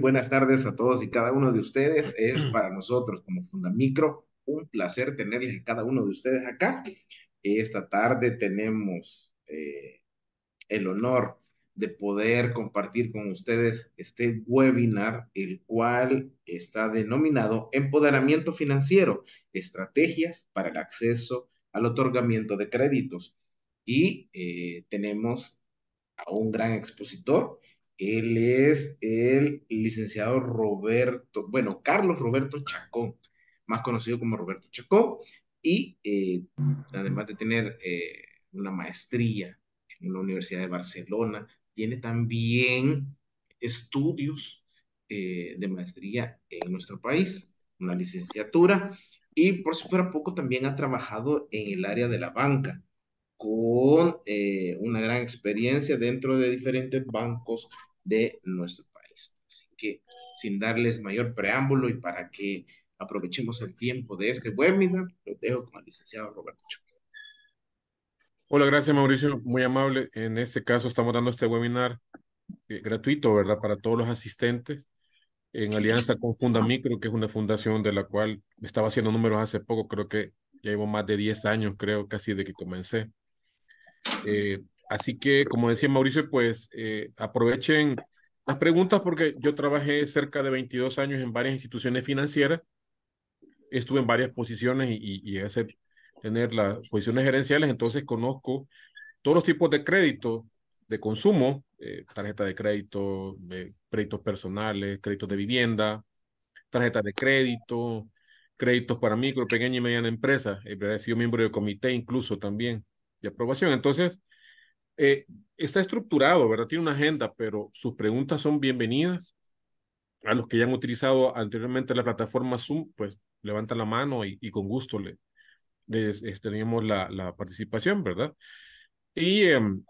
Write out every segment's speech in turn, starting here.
buenas tardes a todos y cada uno de ustedes. Es para nosotros como Fundamicro un placer tenerles a cada uno de ustedes acá. Esta tarde tenemos eh, el honor de poder compartir con ustedes este webinar, el cual está denominado Empoderamiento Financiero, Estrategias para el Acceso al Otorgamiento de Créditos. Y eh, tenemos a un gran expositor. Él es el licenciado Roberto, bueno, Carlos Roberto Chacón, más conocido como Roberto Chacón, y eh, además de tener eh, una maestría en la Universidad de Barcelona, tiene también estudios eh, de maestría en nuestro país, una licenciatura, y por si fuera poco, también ha trabajado en el área de la banca con eh, una gran experiencia dentro de diferentes bancos de nuestro país. Así que sin darles mayor preámbulo y para que aprovechemos el tiempo de este webinar, lo dejo con el licenciado Roberto Hola, gracias Mauricio, muy amable. En este caso estamos dando este webinar eh, gratuito, ¿verdad? Para todos los asistentes en alianza con Fundamicro, que es una fundación de la cual estaba haciendo números hace poco, creo que ya llevo más de 10 años, creo, casi de que comencé. Eh, así que, como decía Mauricio, pues eh, aprovechen las preguntas porque yo trabajé cerca de 22 años en varias instituciones financieras. Estuve en varias posiciones y, y, a tener las posiciones gerenciales, entonces conozco todos los tipos de crédito de consumo, eh, tarjeta de crédito, créditos personales, créditos de vivienda, tarjetas de crédito, créditos para micro, pequeña y mediana empresa. He sido miembro del comité incluso también de aprobación. Entonces, eh, está estructurado, ¿verdad? Tiene una agenda, pero sus preguntas son bienvenidas. A los que ya han utilizado anteriormente la plataforma Zoom, pues levantan la mano y, y con gusto le, les, tenemos la, la, participación, ¿verdad? Y em,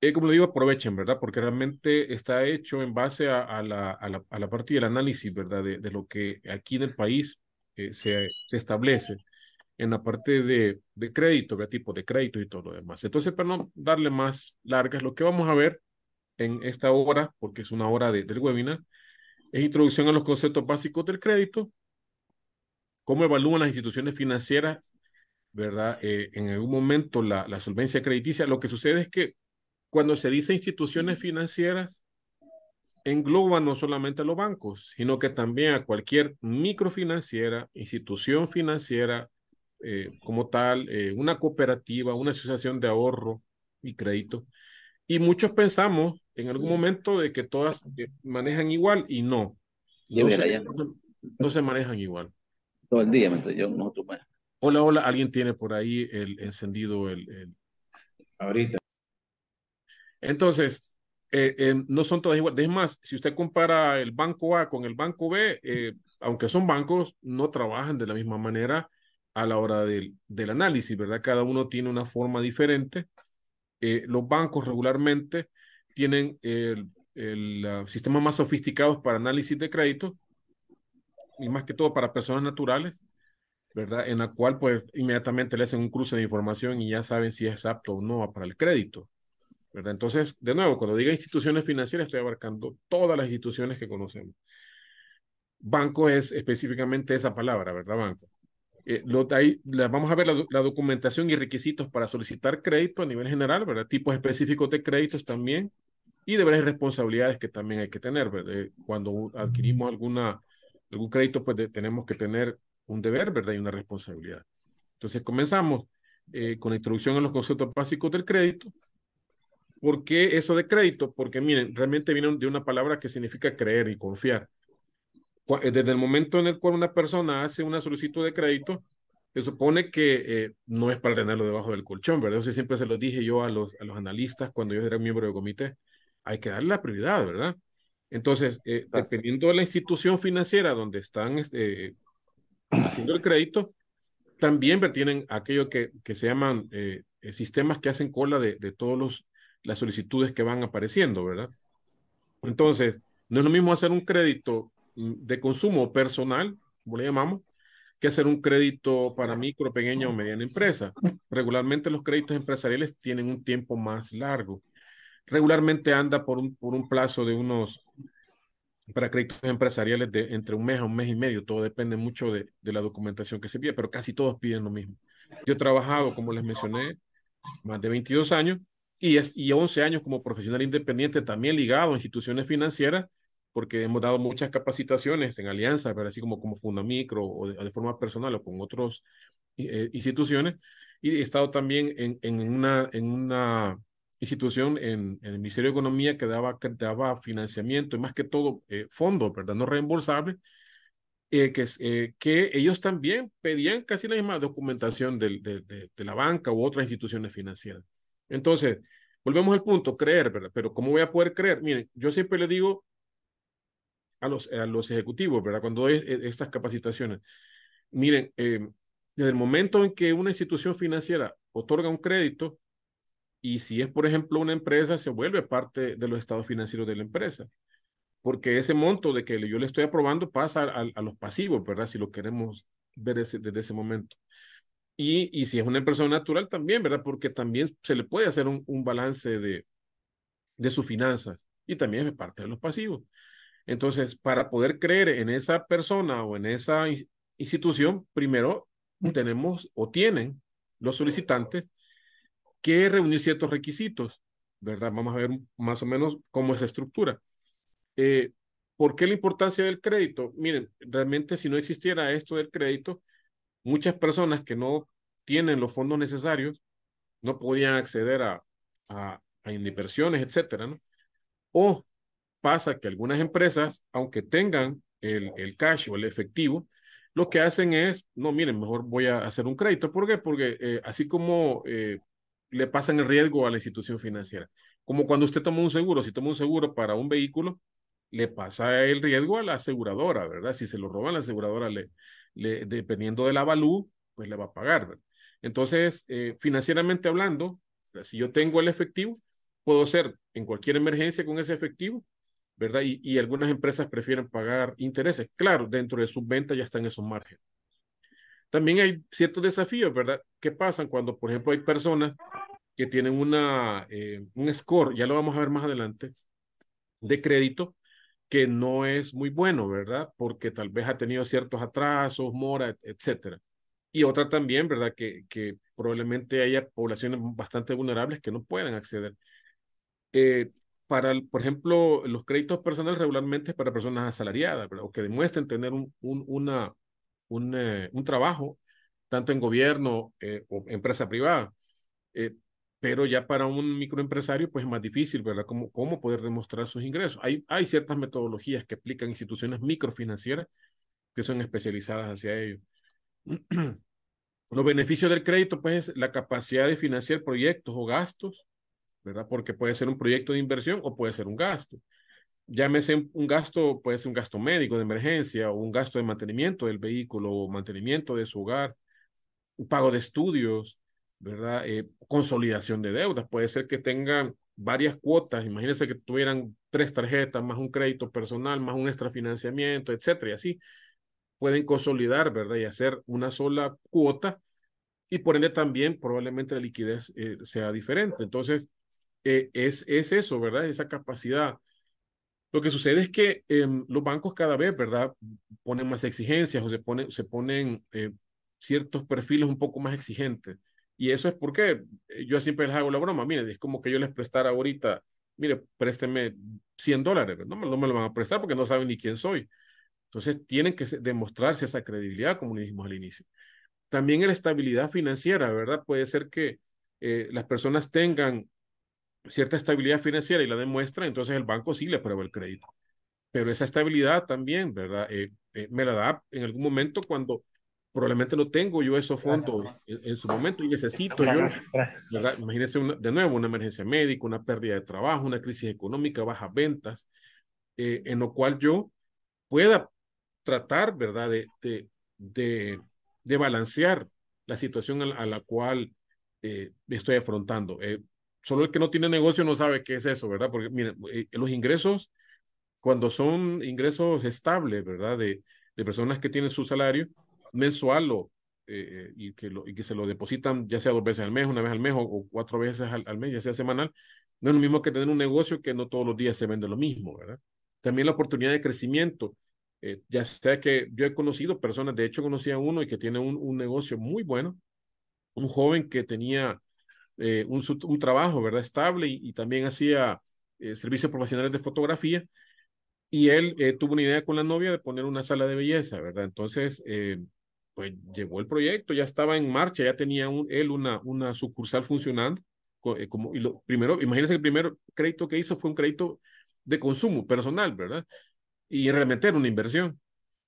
eh, como le digo, aprovechen, ¿verdad? Porque realmente está hecho en base a, a, la, a la, a la, parte del análisis, ¿verdad? De, de, lo que aquí en el país eh, se, se establece en la parte de, de crédito, de tipo de crédito y todo lo demás. Entonces, para no darle más largas, lo que vamos a ver en esta hora, porque es una hora de, del webinar, es introducción a los conceptos básicos del crédito, cómo evalúan las instituciones financieras, ¿verdad? Eh, en algún momento la, la solvencia crediticia. Lo que sucede es que cuando se dice instituciones financieras, engloba no solamente a los bancos, sino que también a cualquier microfinanciera, institución financiera, eh, como tal, eh, una cooperativa, una asociación de ahorro y crédito. Y muchos pensamos en algún momento de que todas manejan igual y no. No se, no se, manejan igual. Todo el día, mientras yo nosotros Hola, hola, alguien tiene por ahí el encendido el, el... ahorita. Entonces, eh, eh, no son todas iguales. Es más, si usted compara el banco A con el banco B, eh, aunque son bancos, no trabajan de la misma manera a la hora del, del análisis, ¿verdad? Cada uno tiene una forma diferente. Eh, los bancos regularmente tienen el, el uh, sistemas más sofisticados para análisis de crédito y más que todo para personas naturales, ¿verdad? En la cual pues inmediatamente le hacen un cruce de información y ya saben si es apto o no para el crédito, ¿verdad? Entonces, de nuevo, cuando diga instituciones financieras, estoy abarcando todas las instituciones que conocemos. Banco es específicamente esa palabra, ¿verdad? Banco. Eh, lo, ahí, la, vamos a ver la, la, documentación y requisitos para solicitar crédito a nivel general, ¿verdad? Tipos específicos de créditos también y deberes y responsabilidades que también hay que tener, ¿verdad? Eh, cuando adquirimos alguna, algún crédito, pues tenemos que tener un deber, ¿verdad? Y una responsabilidad. Entonces comenzamos eh, con la introducción a los conceptos básicos del crédito. ¿Por qué eso de crédito? Porque miren, realmente viene de una palabra que significa creer y confiar. Eh, desde el momento en el cual una persona hace una solicitud de crédito, se supone que eh, no es para tenerlo debajo del colchón, ¿verdad? Eso siempre se lo dije yo a los, a los analistas cuando yo era miembro del comité. Hay que darle la prioridad, ¿verdad? Entonces, eh, dependiendo de la institución financiera donde están este, haciendo el crédito, también tienen aquello que, que se llaman eh, sistemas que hacen cola de, de todas las solicitudes que van apareciendo, ¿verdad? Entonces, no es lo mismo hacer un crédito de consumo personal, como le llamamos, que hacer un crédito para micro, pequeña o mediana empresa. Regularmente los créditos empresariales tienen un tiempo más largo. Regularmente anda por un, por un plazo de unos para créditos empresariales de entre un mes a un mes y medio. Todo depende mucho de, de la documentación que se pide, pero casi todos piden lo mismo. Yo he trabajado, como les mencioné, más de 22 años y, es, y 11 años como profesional independiente, también ligado a instituciones financieras, porque hemos dado muchas capacitaciones en alianza, pero así como, como Fundamicro o de, de forma personal o con otras eh, instituciones. Y he estado también en, en, una, en una institución en, en, el Ministerio de Economía que daba, que daba financiamiento y más que todo eh, fondos, ¿verdad? No reembolsables, eh, que, eh, que ellos también pedían casi la misma documentación de, de, de, de, la banca u otras instituciones financieras. Entonces, volvemos al punto, creer, ¿verdad? Pero ¿cómo voy a poder creer? Miren, yo siempre le digo a los, a los ejecutivos, ¿verdad? Cuando doy estas capacitaciones, miren, eh, desde el momento en que una institución financiera otorga un crédito, y si es, por ejemplo, una empresa, se vuelve parte de los estados financieros de la empresa, porque ese monto de que yo le estoy aprobando pasa a, a los pasivos, ¿verdad? Si lo queremos ver ese, desde ese momento. Y, y si es una persona natural también, ¿verdad? Porque también se le puede hacer un, un balance de, de sus finanzas y también es parte de los pasivos. Entonces, para poder creer en esa persona o en esa institución, primero tenemos o tienen los solicitantes que reunir ciertos requisitos, ¿verdad? Vamos a ver más o menos cómo es esa estructura. Eh, ¿Por qué la importancia del crédito? Miren, realmente si no existiera esto del crédito, muchas personas que no tienen los fondos necesarios no podían acceder a, a, a inversiones, etcétera, ¿no? O pasa que algunas empresas, aunque tengan el, el cash o el efectivo, lo que hacen es, no, miren, mejor voy a hacer un crédito. ¿Por qué? Porque eh, así como eh, le pasan el riesgo a la institución financiera, como cuando usted toma un seguro, si toma un seguro para un vehículo, le pasa el riesgo a la aseguradora, ¿verdad? Si se lo roban, la aseguradora, le, le dependiendo del avalú, pues le va a pagar, ¿verdad? Entonces, eh, financieramente hablando, si yo tengo el efectivo, puedo hacer en cualquier emergencia con ese efectivo ¿verdad? Y, y, algunas empresas prefieren pagar intereses. Claro, dentro de sus ventas ya están esos márgenes. También hay ciertos desafíos, ¿verdad? ¿Qué pasan cuando, por ejemplo, hay personas que tienen una, eh, un score, ya lo vamos a ver más adelante, de crédito, que no es muy bueno, ¿verdad? Porque tal vez ha tenido ciertos atrasos, mora, etcétera. Y otra también, ¿verdad? Que, que probablemente haya poblaciones bastante vulnerables que no puedan acceder. Eh, para, por ejemplo, los créditos personales regularmente es para personas asalariadas, ¿verdad? o que demuestren tener un, un, una, un, eh, un trabajo, tanto en gobierno eh, o empresa privada. Eh, pero ya para un microempresario, pues es más difícil, ¿verdad? ¿Cómo, cómo poder demostrar sus ingresos? Hay, hay ciertas metodologías que aplican instituciones microfinancieras que son especializadas hacia ello. Los beneficios del crédito, pues, es la capacidad de financiar proyectos o gastos ¿verdad? Porque puede ser un proyecto de inversión o puede ser un gasto. Llámese un gasto, puede ser un gasto médico de emergencia o un gasto de mantenimiento del vehículo o mantenimiento de su hogar, un pago de estudios, ¿verdad? Eh, consolidación de deudas. Puede ser que tengan varias cuotas. Imagínense que tuvieran tres tarjetas, más un crédito personal, más un extrafinanciamiento, etcétera. Y así pueden consolidar, ¿verdad? Y hacer una sola cuota. Y por ende también probablemente la liquidez eh, sea diferente. Entonces, eh, es, es eso, ¿verdad? Esa capacidad. Lo que sucede es que eh, los bancos cada vez, ¿verdad? Ponen más exigencias o se, pone, se ponen eh, ciertos perfiles un poco más exigentes. Y eso es porque eh, yo siempre les hago la broma, mire, es como que yo les prestara ahorita, mire, présteme 100 dólares, no, no me lo van a prestar porque no saben ni quién soy. Entonces tienen que demostrarse esa credibilidad, como le dijimos al inicio. También la estabilidad financiera, ¿verdad? Puede ser que las personas tengan cierta estabilidad financiera y la demuestra, entonces el banco sí le aprueba el crédito. Pero esa estabilidad también, ¿verdad? Eh, eh, me la da en algún momento cuando probablemente no tengo yo esos fondos en, en su momento y necesito yo, ¿verdad? Imagínense una, de nuevo una emergencia médica, una pérdida de trabajo, una crisis económica, bajas ventas, eh, en lo cual yo pueda tratar, ¿verdad? De, de, de, de balancear la situación a la, a la cual eh, estoy afrontando. Eh, solo el que no tiene negocio no sabe qué es eso, ¿verdad? Porque miren, eh, los ingresos, cuando son ingresos estables, ¿verdad? De, de personas que tienen su salario mensual o, eh, y, que lo, y que se lo depositan ya sea dos veces al mes, una vez al mes o, cuatro veces al, al, mes, ya sea semanal, no es lo mismo que tener un negocio que no todos los días se vende lo mismo, ¿verdad? también la oportunidad de crecimiento. Eh, ya sea que yo he conocido personas, de hecho conocí a uno y que tiene un, un negocio muy bueno, un joven que tenía eh, un, un, trabajo, ¿verdad? Estable y, también hacía eh, servicios profesionales de fotografía. Y él eh, tuvo una idea con la novia de poner una sala de belleza, ¿verdad? Entonces, pues llevó el proyecto, ya estaba en marcha, ya tenía un, él una, una sucursal funcionando. Como, y lo primero, imagínense el primer crédito que hizo fue un crédito de consumo personal, ¿verdad? Y realmente era una inversión.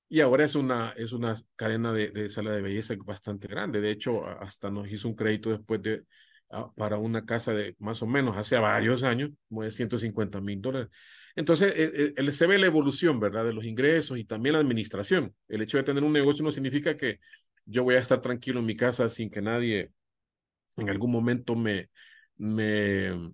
Y ahora es una, es una cadena de, de sala de belleza bastante grande. De hecho, hasta nos hizo un crédito después de, para una casa de más o menos hace varios años, como de 150 mil dólares. Entonces, el, se ve la evolución, ¿verdad? De los ingresos y también la administración. El hecho de tener un negocio no significa que yo voy a estar tranquilo en mi casa sin que nadie en algún momento me, me,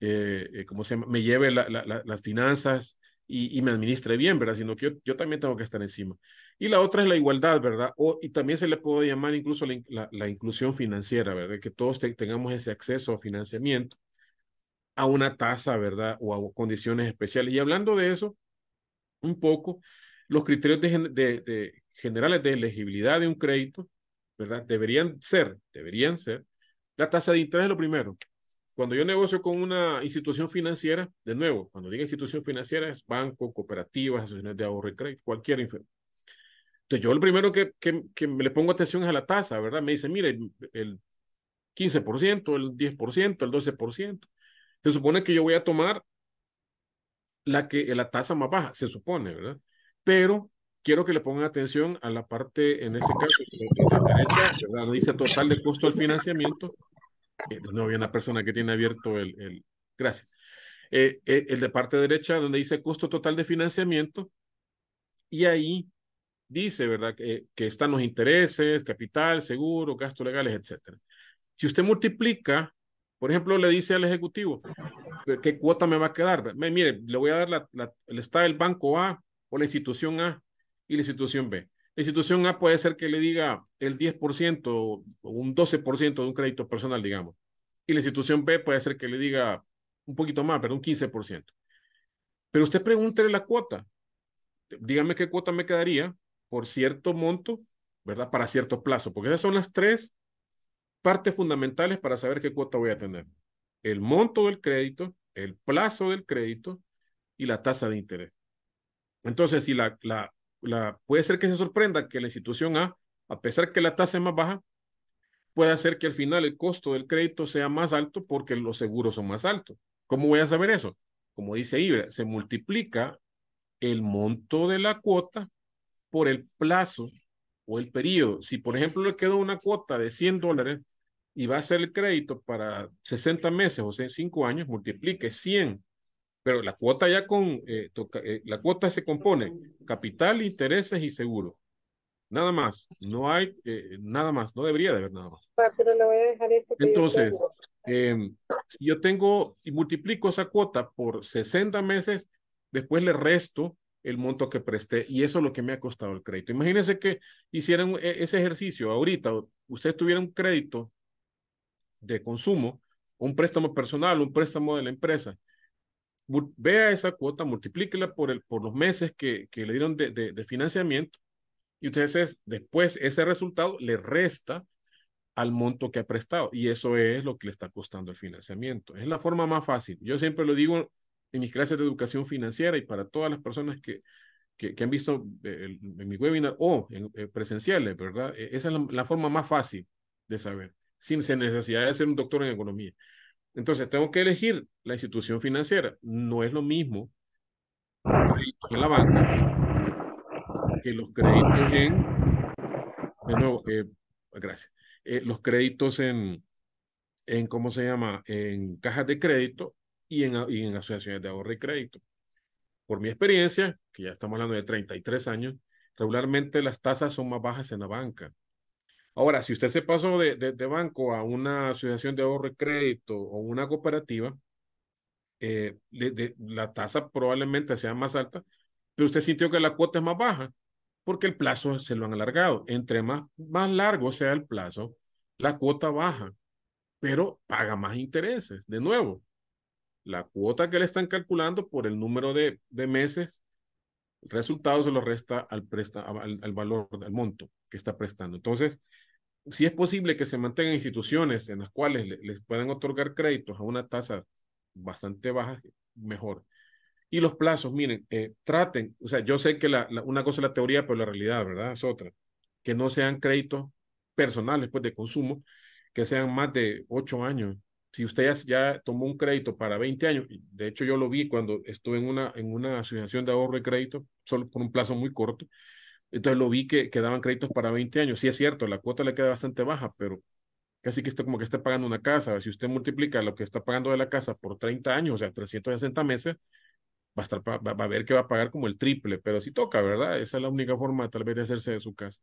eh, ¿cómo se llama? me lleve la, la, las finanzas y, y, me administre bien, ¿verdad? Sino que yo, yo, también tengo que estar encima. Y la otra es la igualdad, ¿verdad? O, y también se le puede llamar incluso la, la, la inclusión financiera, ¿verdad? Que todos te, tengamos ese acceso a financiamiento a una tasa, ¿verdad? O a condiciones especiales. Y hablando de eso, un poco, los criterios de, de, de generales de elegibilidad de un crédito, ¿verdad? Deberían ser, deberían ser, la tasa de interés es lo primero, cuando yo negocio con una institución financiera, de nuevo, cuando diga institución financiera es banco, cooperativas, asociaciones de ahorro y crédito, cualquier Entonces yo lo primero que, que, que le pongo atención es a la tasa, ¿verdad? Me dice, mire, el 15%, el 10%, el 12%. Se supone que yo voy a tomar la, que, la tasa más baja, se supone, ¿verdad? Pero quiero que le pongan atención a la parte, en este caso, de la derecha, ¿verdad? Dice total de costo del financiamiento, eh, no había una persona que tiene abierto el, el gracias, eh, eh, el de parte derecha donde dice costo total de financiamiento y ahí dice, ¿verdad? Que, que están los intereses, capital, seguro, gastos legales, etcétera. Si usted multiplica, por ejemplo, le dice al ejecutivo, ¿qué cuota me va a quedar? Mire, le voy a dar la, el banco A o la institución A y la institución B. La institución A puede ser que le diga el 10% o un 12% de un crédito personal, digamos. Y la institución B puede ser que le diga un poquito más, pero un 15%. Pero usted pregúntele la cuota. Dígame qué cuota me quedaría por cierto monto, ¿verdad? Para cierto plazo, porque esas son las tres partes fundamentales para saber qué cuota voy a tener. El monto del crédito, el plazo del crédito y la tasa de interés. Entonces, si la, la, la, puede ser que se sorprenda que la institución A, a pesar que la tasa es más baja, puede hacer que al final el costo del crédito sea más alto porque los seguros son más altos. ¿Cómo voy a saber eso? Como dice Ibra, se multiplica el monto de la cuota por el plazo o el periodo. Si, por ejemplo, le quedó una cuota de 100 dólares y va a ser el crédito para 60 meses o 5 años, multiplique 100 pero la cuota ya con, eh, toca, eh, la cuota se compone capital, intereses y seguro. Nada más, no hay eh, nada más, no debería de haber nada más. Pero le voy a dejar esto Entonces, eh, si yo tengo y multiplico esa cuota por 60 meses, después le resto el monto que presté y eso es lo que me ha costado el crédito. Imagínense que hicieran ese ejercicio ahorita, usted tuviera un crédito de consumo, un préstamo personal, un préstamo de la empresa, vea esa cuota, multiplíquela por, el, por los meses que, que le dieron de, de, de, financiamiento y ustedes después ese resultado le resta al monto que ha prestado y eso es lo que le está costando el financiamiento. Es la forma más fácil. Yo siempre lo digo en mis clases de educación financiera y para todas las personas que, que, que han visto el, en mi webinar o en, eh, presenciales, ¿verdad? E, esa es la, la forma más fácil de saber, sin necesidad de ser un doctor en economía. Entonces, tengo que elegir la institución financiera. No es lo mismo los créditos en la banca que los créditos en, de nuevo, eh, gracias, eh, los créditos en, en, ¿cómo se llama? En cajas de crédito y en, y en asociaciones de ahorro y crédito. Por mi experiencia, que ya estamos hablando de 33 años, regularmente las tasas son más bajas en la banca. Ahora, si usted se pasó de, de, banco a una asociación de ahorro y crédito o una cooperativa, eh, la tasa probablemente sea más alta, pero usted sintió que la cuota es más baja porque el plazo se lo han alargado. Entre más, más largo sea el plazo, la cuota baja, pero paga más intereses. De nuevo, la cuota que le están calculando por el número de, meses, el resultado se lo resta al, presta, al, al valor, al monto que está prestando. Entonces, si es posible que se mantengan instituciones en las cuales le, les puedan otorgar créditos a una tasa bastante baja, mejor. Y los plazos, miren, eh, traten, o sea, yo sé que la, una cosa es la teoría, pero la realidad, ¿verdad? Es otra. Que no sean créditos personales, pues, de consumo, que sean más de ocho años. Si usted ya, tomó un crédito para 20 años, de hecho yo lo vi cuando estuve en una, en una asociación de ahorro y crédito, solo por un plazo muy corto, entonces lo vi que, que daban créditos para 20 años. Sí es cierto, la cuota le queda bastante baja, pero casi que está como que está pagando una casa. Si usted multiplica lo que está pagando de la casa por 30 años, o sea, 360 meses, va a, estar, va, va a ver que va a pagar como el triple, pero si toca, ¿verdad? Esa es la única forma tal vez de hacerse de su casa.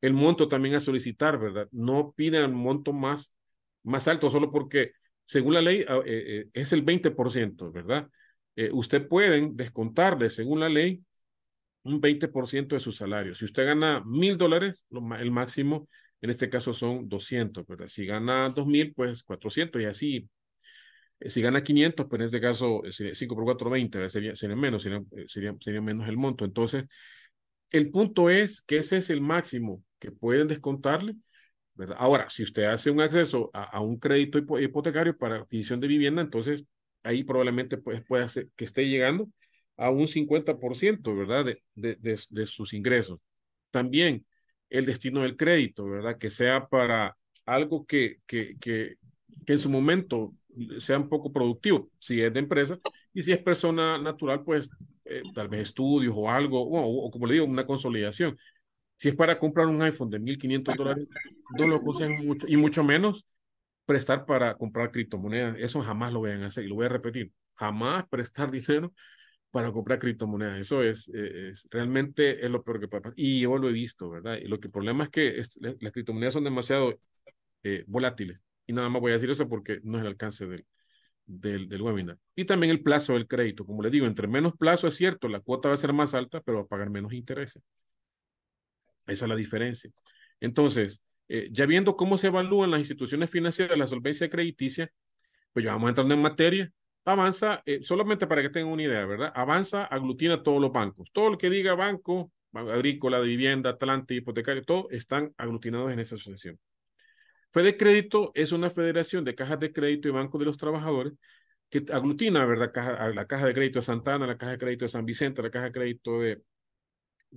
El monto también a solicitar, ¿verdad? No piden monto más, más alto solo porque, según la ley, eh, eh, es el 20%, ¿verdad? Eh, usted pueden descontarle, según la ley, un 20% de su salario. Si usted gana mil dólares, el máximo en este caso son 200, ¿verdad? Si gana 2000, pues 400 y así. Si gana 500, pues en este caso 5 por 4, 20, sería, sería menos, sería, sería, sería menos el monto. Entonces, el punto es que ese es el máximo que pueden descontarle. ¿Verdad? Ahora, si usted hace un acceso a, a un crédito hipotecario para adquisición de vivienda, entonces ahí probablemente pues, puede ser que esté llegando a un 50%, ¿verdad? De, de, de, de, sus ingresos. También el destino del crédito, ¿verdad? Que sea para algo que, que, que, que en su momento sea un poco productivo, si es de empresa, y si es persona natural, pues eh, tal vez estudios o algo, o, o, como le digo, una consolidación. Si es para comprar un iPhone de 1.500 dólares, no lo aconsejo mucho, y mucho menos prestar para comprar criptomonedas. Eso jamás lo vayan a hacer, y lo voy a repetir, jamás prestar dinero para comprar criptomonedas. Eso es, es, realmente es lo peor que puede pasar. Y yo lo he visto, ¿verdad? Y lo que el problema es que es, las criptomonedas son demasiado eh, volátiles. Y nada más voy a decir eso porque no es el alcance del, del, del, webinar. Y también el plazo del crédito. Como le digo, entre menos plazo es cierto, la cuota va a ser más alta, pero va a pagar menos intereses. Esa es la diferencia. Entonces, eh, ya viendo cómo se evalúan las instituciones financieras, la solvencia crediticia, pues ya vamos entrando en materia Avanza, eh, solamente para que tengan una idea, ¿verdad? Avanza aglutina todos los bancos. Todo lo que diga banco, agrícola, de vivienda, Atlante, hipotecario, todos están aglutinados en esa asociación. Fede Crédito es una federación de cajas de crédito y bancos de los trabajadores que aglutina, ¿verdad? La caja de crédito de Santana, la caja de crédito de San Vicente, la caja de crédito de,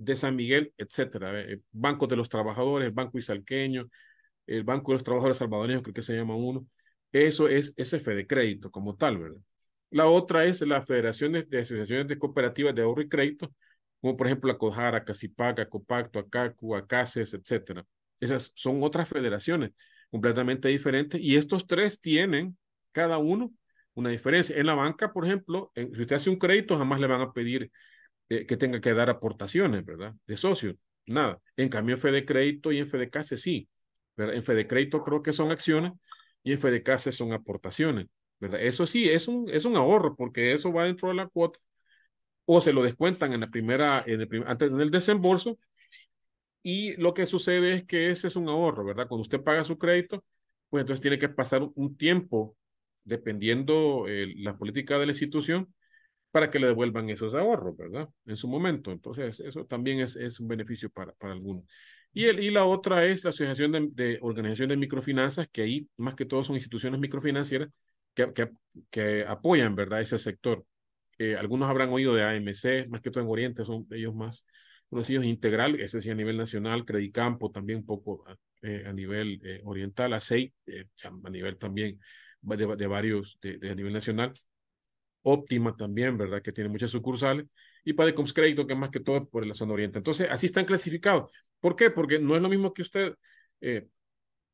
de San Miguel, etcétera. Eh, bancos de los trabajadores, Banco Izalqueño, el Banco de los Trabajadores Salvadoreños, creo que se llama uno. Eso es ese Fede Crédito como tal, ¿verdad? La otra es la Federación de, Asociaciones de Cooperativas de Ahorro y Crédito, como por ejemplo la Cojara, Casipaca, Copacto, Acacu, Acaces, etcétera. Esas son otras federaciones completamente diferentes y estos tres tienen cada uno una diferencia. En la banca, por ejemplo, en, si usted hace un crédito, jamás le van a pedir eh, que tenga que dar aportaciones, ¿verdad? De socio, nada. En cambio, en Fede Crédito y en Fede Case sí. ¿verdad? En Fede Crédito creo que son acciones y en Fede Case son aportaciones. ¿verdad? Eso sí, es un, es un ahorro porque eso va dentro de la cuota o se lo descuentan en la primera, en el, primer, antes, en el desembolso y lo que sucede es que ese es un ahorro, ¿verdad? Cuando usted paga su crédito, pues entonces tiene que pasar un tiempo dependiendo eh, la política de la institución para que le devuelvan esos ahorros, ¿verdad? En su momento. Entonces, eso también es, es un beneficio para, para algunos. Y, el, y la otra es la Asociación de, de Organización de Microfinanzas, que ahí más que todo son instituciones microfinancieras que, que, que apoyan, ¿verdad?, ese sector. Eh, algunos habrán oído de AMC, más que todo en Oriente, son ellos más conocidos, Integral, ese sí a nivel nacional, Credicampo también un poco eh, a nivel eh, oriental, ASEI, eh, a nivel también de, de varios, de, de, a nivel nacional, Óptima también, ¿verdad? Que tiene muchas sucursales, y Padecoms Crédito, que más que todo por la zona oriente. Entonces, así están clasificados. ¿Por qué? Porque no es lo mismo que usted eh,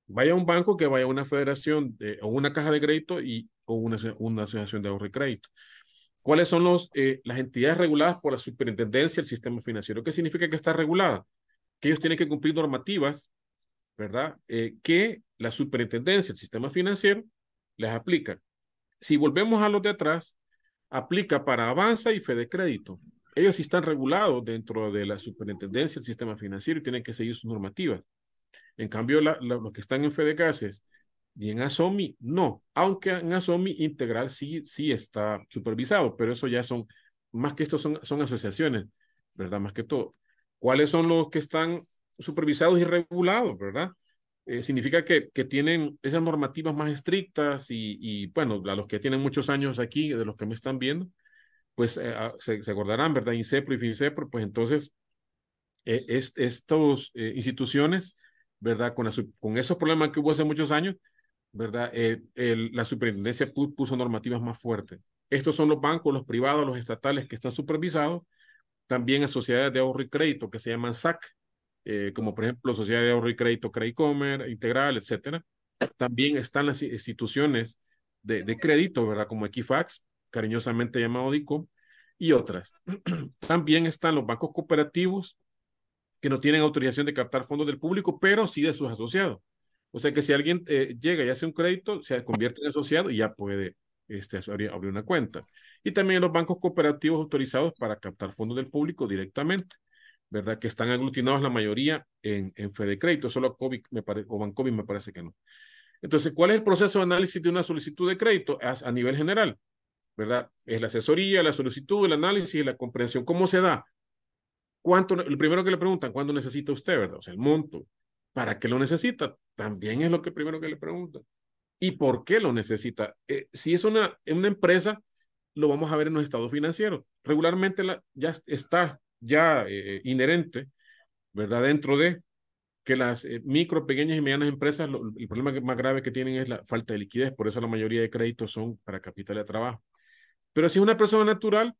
vaya a un banco que vaya a una federación de, o una caja de crédito y, o una, una asociación de ahorro y crédito. ¿Cuáles son los, eh, las entidades reguladas por la superintendencia del sistema financiero? ¿Qué significa que está regulada? Que ellos tienen que cumplir normativas, ¿verdad? Eh, que la superintendencia del sistema financiero les aplica. Si volvemos a los de atrás, aplica para Avanza y Fede Crédito. Ellos sí están regulados dentro de la superintendencia del sistema financiero y tienen que seguir sus normativas. En cambio, la, los que están en Fedecases y en ASOMI no, aunque en ASOMI integral sí, sí está supervisado, pero eso ya son, más que esto son, son asociaciones, ¿verdad? Más que todo. ¿Cuáles son los que están supervisados y regulados, ¿verdad? Eh, significa que, que tienen esas normativas más estrictas y, y, bueno, a los que tienen muchos años aquí, de los que me están viendo, pues eh, ah, se, se, acordarán, ¿verdad? INSEPRO y FINSEPRO, pues entonces eh, es, estas eh, instituciones, ¿verdad? Con, la, con esos problemas que hubo hace muchos años, ¿verdad? La superintendencia puso normativas más fuertes. Estos son los bancos, los privados, los estatales que están supervisados. También en sociedades de ahorro y crédito que se llaman SAC, eh, como por ejemplo Sociedad de Ahorro y Crédito Credicomer, Integral, etcétera. También están las instituciones de, de crédito, ¿verdad? Como Equifax, cariñosamente llamado DICO, y otras. También están los bancos cooperativos que no tienen autorización de captar fondos del público, pero sí de sus asociados. O sea que si alguien eh, llega y hace un crédito, se convierte en asociado y ya puede este, abrir una cuenta. Y también los bancos cooperativos autorizados para captar fondos del público directamente. ¿Verdad? Que están aglutinados la mayoría en, en Fede Crédito, solo COVID me parece, o Bancovi me parece que no. Entonces, ¿cuál es el proceso de análisis de una solicitud de crédito a, a nivel general? ¿Verdad? Es la asesoría, la solicitud, el análisis y la comprensión. ¿Cómo se da? ¿Cuánto? El primero que le preguntan, ¿cuándo necesita usted, verdad? O sea, el monto. ¿Para qué lo necesita? También es lo que primero que le preguntan. ¿Y por qué lo necesita? Eh, si es una, una empresa, lo vamos a ver en los estados financieros. Regularmente la, ya está ya eh, inherente, ¿verdad? Dentro de que las eh, micro, pequeñas y medianas empresas, el problema más grave que tienen es la falta de liquidez, por eso la mayoría de créditos son para capital de trabajo. Pero si es una persona natural,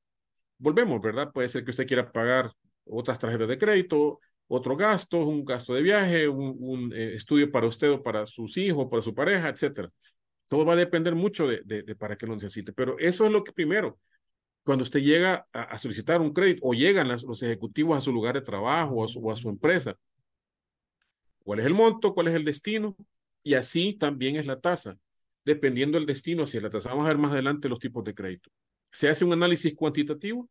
volvemos, ¿verdad? Puede ser que usted quiera pagar otras tarjetas de crédito, otro gasto, un gasto de viaje, un, un eh, estudio para usted o para sus hijos, para su pareja, etcétera. Todo va a depender mucho de, de, de para qué lo necesite, pero eso es lo que primero, cuando usted llega a, solicitar un crédito o llegan los ejecutivos a su lugar de trabajo o a su, empresa, cuál es el monto, cuál es el destino, y así también es la tasa. Dependiendo del destino, si es la tasa, vamos a ver más adelante los tipos de crédito. Se hace un análisis cuantitativo,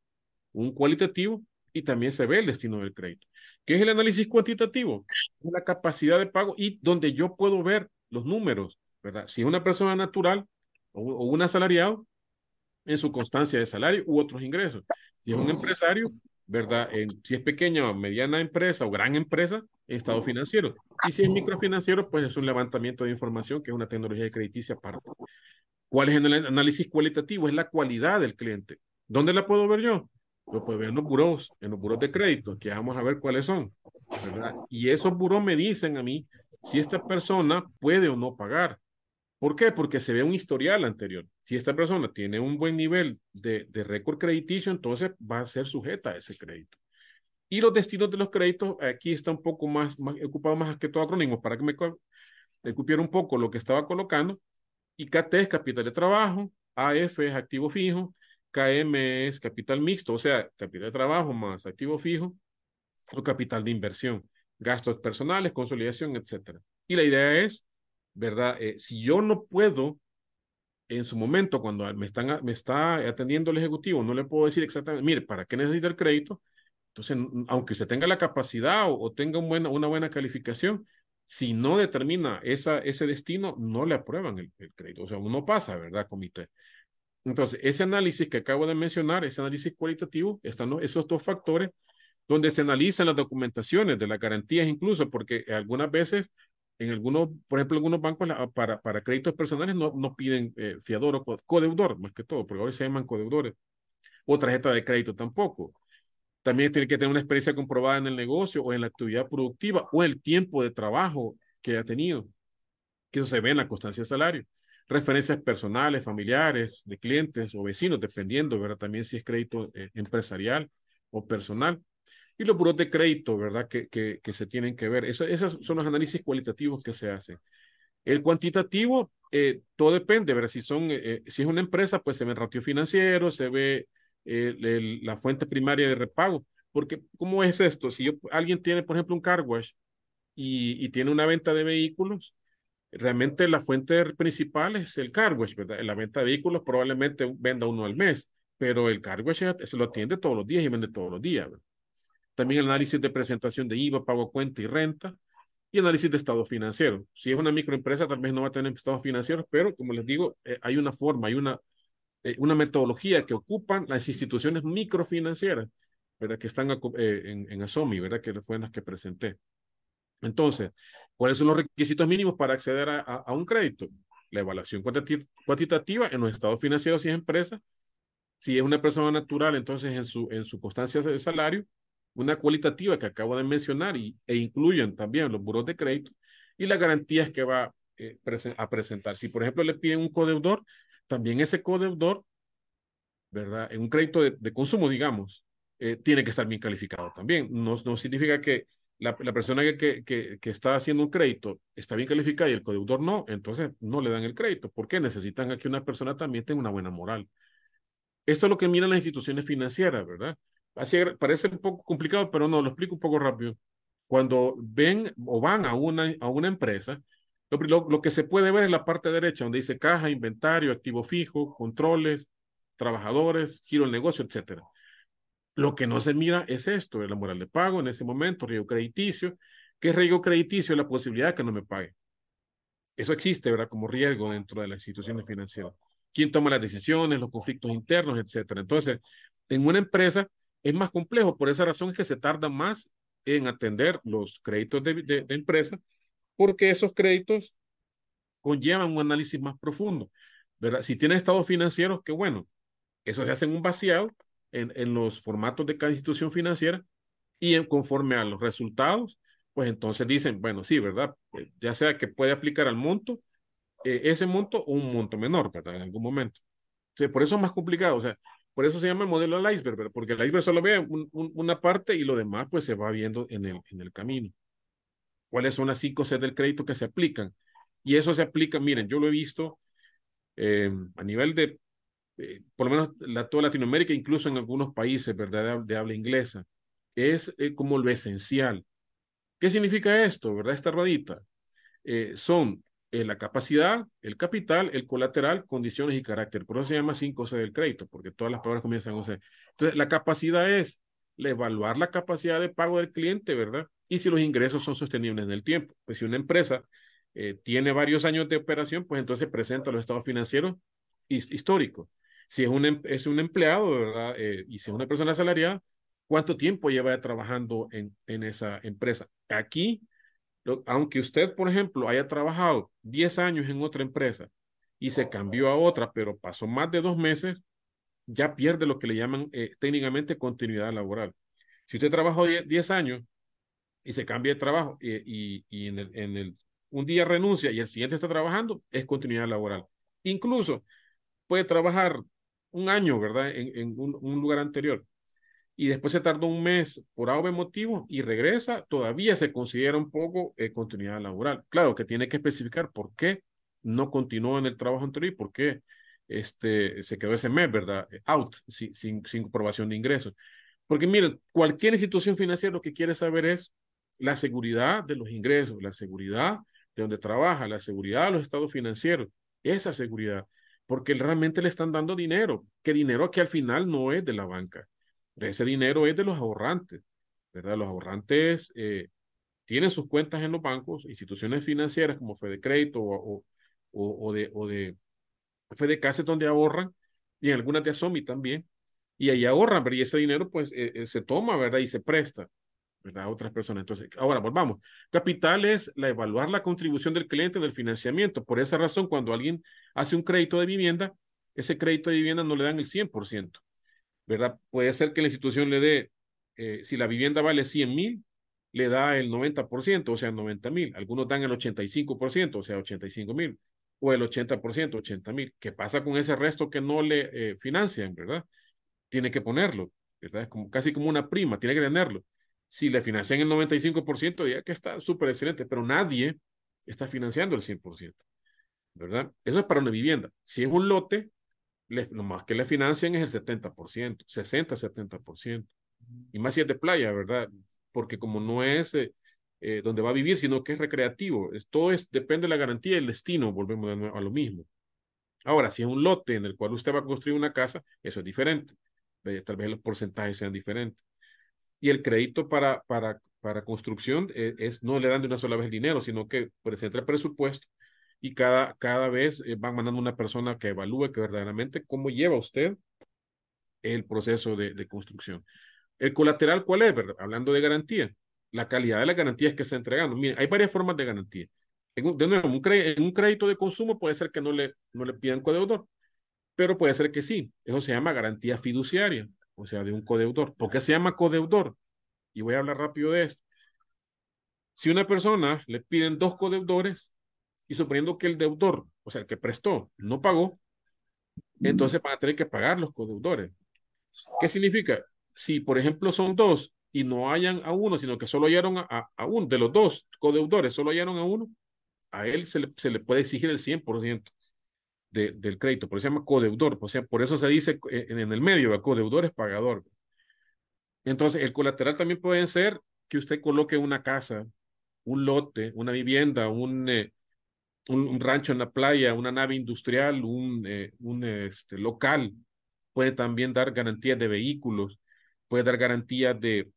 un cualitativo, y también se ve el destino del crédito. ¿Qué es el análisis cuantitativo? La capacidad de pago y donde yo puedo ver los números, ¿verdad? Si es una persona natural o un asalariado, en su constancia de salario u otros ingresos. Si es un empresario, ¿verdad? En, si es pequeña o mediana empresa o gran empresa, estado financiero. Y si es microfinanciero, pues es un levantamiento de información que es una tecnología de crediticia aparte. ¿Cuál es el análisis cualitativo? Es la cualidad del cliente. ¿Dónde la puedo ver yo? Lo puedo ver en los buros, en los buros de crédito, que vamos a ver cuáles son, ¿verdad? Y esos buros me dicen a mí si esta persona puede o no pagar. ¿Por qué? Porque se ve un historial anterior. Si esta persona tiene un buen nivel de, de récord crediticio, entonces va a ser sujeta a ese crédito. Y los destinos de los créditos, aquí está un poco más, más ocupado más que todo acrónimo, para que me, cupiera un poco lo que estaba colocando. IKT es capital de trabajo, AF es activo fijo, KM es capital mixto, o sea, capital de trabajo más activo fijo o capital de inversión, gastos personales, consolidación, etc. Y la idea es ¿verdad? Eh, si yo no puedo, en su momento, cuando me, están, me está atendiendo el ejecutivo, no le puedo decir exactamente, mire, ¿para qué necesita el crédito? Entonces, aunque usted tenga la capacidad o, o tenga un buena, una buena calificación, si no determina esa, ese destino, no le aprueban el, el crédito. O sea, uno pasa, ¿verdad, comité? Entonces, ese análisis que acabo de mencionar, ese análisis cualitativo, están esos dos factores donde se analizan las documentaciones de las garantías incluso, porque algunas veces en algunos, por ejemplo, algunos bancos para, para créditos personales no, no piden eh, fiador o codeudor, más que todo, porque hoy se llaman codeudores. O tarjeta de crédito tampoco. También tiene que tener una experiencia comprobada en el negocio o en la actividad productiva o el tiempo de trabajo que ha tenido. Que eso se ve en la constancia de salario. Referencias personales, familiares, de clientes o vecinos, dependiendo, ¿verdad? También si es crédito eh, empresarial o personal y los buros de crédito, ¿verdad? Que, que, que se tienen que ver. Eso, esos son los análisis cualitativos que se hacen. El cuantitativo, eh, todo depende, ¿verdad? Si, son, eh, si es una empresa, pues se ve el ratio financiero, se ve el, el, la fuente primaria de repago. Porque, ¿cómo es esto? Si yo, alguien tiene, por ejemplo, un car wash y, y tiene una venta de vehículos, realmente la fuente principal es el car wash, ¿verdad? En la venta de vehículos probablemente venda uno al mes, pero el car wash se lo atiende todos los días y vende todos los días, ¿verdad? También el análisis de presentación de IVA, pago cuenta y renta, y análisis de estado financiero. Si es una microempresa, tal vez no va a tener estados financieros, pero como les digo, eh, hay una forma, hay una, eh, una metodología que ocupan las instituciones microfinancieras, ¿verdad? Que están eh, en, en ASOMI, ¿verdad? Que fueron las que presenté. Entonces, ¿cuáles son los requisitos mínimos para acceder a, a, un crédito? La evaluación cuantitativa en los estados financieros y es empresa. Si es una persona natural, entonces en su, en su constancia de salario, una cualitativa que acabo de mencionar y, e incluyen también los buros de crédito y las garantías que va eh, a presentar. Si, por ejemplo, le piden un codeudor, también ese codeudor, ¿verdad? En un crédito de, consumo, digamos, eh, tiene que estar bien calificado también. No, no significa que la, la persona que, que, que, está haciendo un crédito está bien calificada y el codeudor no, entonces no le dan el crédito. ¿Por qué? Necesitan que una persona también tenga una buena moral. Esto es lo que miran las instituciones financieras, ¿verdad? Así parece un poco complicado, pero no, lo explico un poco rápido. Cuando ven o van a una, a una empresa, lo, lo, que se puede ver en la parte derecha, donde dice caja, inventario, activo fijo, controles, trabajadores, giro del negocio, etcétera. Lo que no se mira es esto, la moral de pago en ese momento, riesgo crediticio. ¿Qué es riesgo crediticio? La posibilidad de que no me pague. Eso existe, ¿verdad? Como riesgo dentro de las instituciones financieras. ¿Quién toma las decisiones, los conflictos internos, etcétera? Entonces, en una empresa, es más complejo, por esa razón es que se tarda más en atender los créditos de, de, empresa, porque esos créditos conllevan un análisis más profundo. ¿verdad? Si tiene estados financieros, qué bueno, eso se hace en un vaciado en, en los formatos de cada institución financiera y en, conforme a los resultados, pues entonces dicen, bueno, sí, ¿verdad? Eh, ya sea que puede aplicar al monto, eh, ese monto o un monto menor, ¿verdad? En algún momento. O por eso es más complicado. O sea, por eso se llama el modelo del iceberg, porque el iceberg solo ve una parte y lo demás pues se va viendo en el, en el camino. ¿Cuáles son las cinco C del crédito que se aplican? Y eso se aplica, miren, yo lo he visto eh, a nivel de, eh, por lo menos la, toda Latinoamérica, incluso en algunos países, ¿verdad? De, habla inglesa. Es eh, como lo esencial. ¿Qué significa esto, verdad? Esta ruedita. son eh, la capacidad, el capital, el colateral, condiciones y carácter. Por eso se llama 5C del crédito, porque todas las palabras comienzan con C. Entonces, la capacidad es evaluar la capacidad de pago del cliente, ¿verdad? Y si los ingresos son sostenibles en el tiempo. Pues si una empresa eh, tiene varios años de operación, pues entonces presenta los estados financieros históricos. Si es un, em, es un empleado, ¿verdad? Eh, y si es una persona asalariada, ¿cuánto tiempo lleva trabajando en, en esa empresa? Aquí aunque usted, por ejemplo, haya trabajado 10 años en otra empresa y se cambió a otra, pero pasó más de dos meses, ya pierde lo que le llaman eh, técnicamente continuidad laboral. Si usted trabajó 10 años y se cambia de trabajo y, y, en, el, un día renuncia y el siguiente está trabajando, es continuidad laboral. Incluso puede trabajar un año, ¿verdad? En, un lugar anterior y después se tardó un mes por algún motivo y regresa, todavía se considera un poco eh, continuidad laboral. Claro que tiene que especificar por qué no continuó en el trabajo anterior y por qué este, se quedó ese mes, ¿verdad? Out, sin, sin, sin de ingresos. Porque miren, cualquier institución financiera lo que quiere saber es la seguridad de los ingresos, la seguridad de donde trabaja, la seguridad de los estados financieros, esa seguridad, porque realmente le están dando dinero, que dinero que al final no es de la banca ese dinero es de los ahorrantes, ¿verdad? Los ahorrantes eh, tienen sus cuentas en los bancos, instituciones financieras como Fede Crédito o, o, o de, o de Fede donde ahorran, y en algunas de Asomi también, y ahí ahorran, pero y ese dinero pues eh, eh, se toma, ¿verdad? Y se presta, ¿verdad? A otras personas. Entonces, ahora volvamos. Capital es la evaluar la contribución del cliente del financiamiento. Por esa razón, cuando alguien hace un crédito de vivienda, ese crédito de vivienda no le dan el 100%. ¿Verdad? Puede ser que la institución le dé, eh, si la vivienda vale 100 mil, le da el 90%, o sea, 90 mil. Algunos dan el 85%, o sea, 85 mil. O el 80%, 80 mil. ¿Qué pasa con ese resto que no le eh, financian, verdad? Tiene que ponerlo, ¿verdad? Es como, casi como una prima, tiene que tenerlo. Si le financian el 95%, ya que está súper excelente, pero nadie está financiando el 100%, ¿verdad? Eso es para una vivienda. Si es un lote, lo más que le financian es el 70%, 60, 70%. Y más si es de playa, ¿verdad? Porque como no es eh, eh, donde va a vivir, sino que es recreativo. todo es, depende de la garantía y el destino, volvemos a lo mismo. Ahora, si es un lote en el cual usted va a construir una casa, eso es diferente. Tal vez los porcentajes sean diferentes. Y el crédito para, para, para construcción es, es no le dan de una sola vez el dinero, sino que presenta el presupuesto y cada, cada vez van mandando una persona que evalúe que verdaderamente cómo lleva usted el proceso de, de construcción. El colateral, ¿cuál es? Hablando de garantía, la calidad de las garantías que está entregando. Miren, hay varias formas de garantía. En de nuevo, un en un crédito de consumo puede ser que no le, no le pidan codeudor, pero puede ser que sí. Eso se llama garantía fiduciaria, o sea, de un codeudor. ¿Por qué se llama codeudor? Y voy a hablar rápido de esto. Si una persona le piden dos codeudores y suponiendo que el deudor, o sea, el que prestó, no pagó, entonces van a tener que pagar los codeudores. ¿Qué significa? Si, por ejemplo, son dos y no hayan a uno, sino que solo hallaron a, a, uno de los dos codeudores, solo hallaron a uno, a él se le, se le puede exigir el 100% de, del crédito, por eso se llama codeudor, o sea, por eso se dice en, en el medio, codeudor es pagador. Entonces, el colateral también puede ser que usted coloque una casa, un lote, una vivienda, un, eh, un, rancho en la playa, una nave industrial, un, eh, un este, local, puede también dar garantías de vehículos, puede dar garantías de,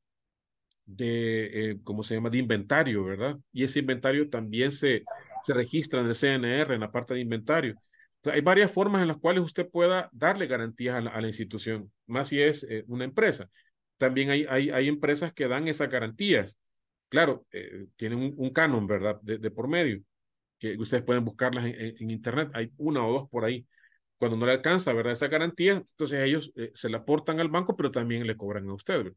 de eh, ¿cómo se llama?, de inventario, ¿verdad? Y ese inventario también se, se registra en el CNR, en la parte de inventario. Hay varias formas en las cuales usted pueda darle garantías a la, a la institución, más si es eh, una empresa. También hay, hay, hay empresas que dan esas garantías. Claro, eh, tienen un, un, canon, ¿verdad?, de, de, por medio, que ustedes pueden buscarlas en, Internet. Hay una o dos por ahí. Cuando no le alcanza, ¿verdad?, esa garantía, entonces ellos eh, se la aportan al banco, pero también le cobran a usted.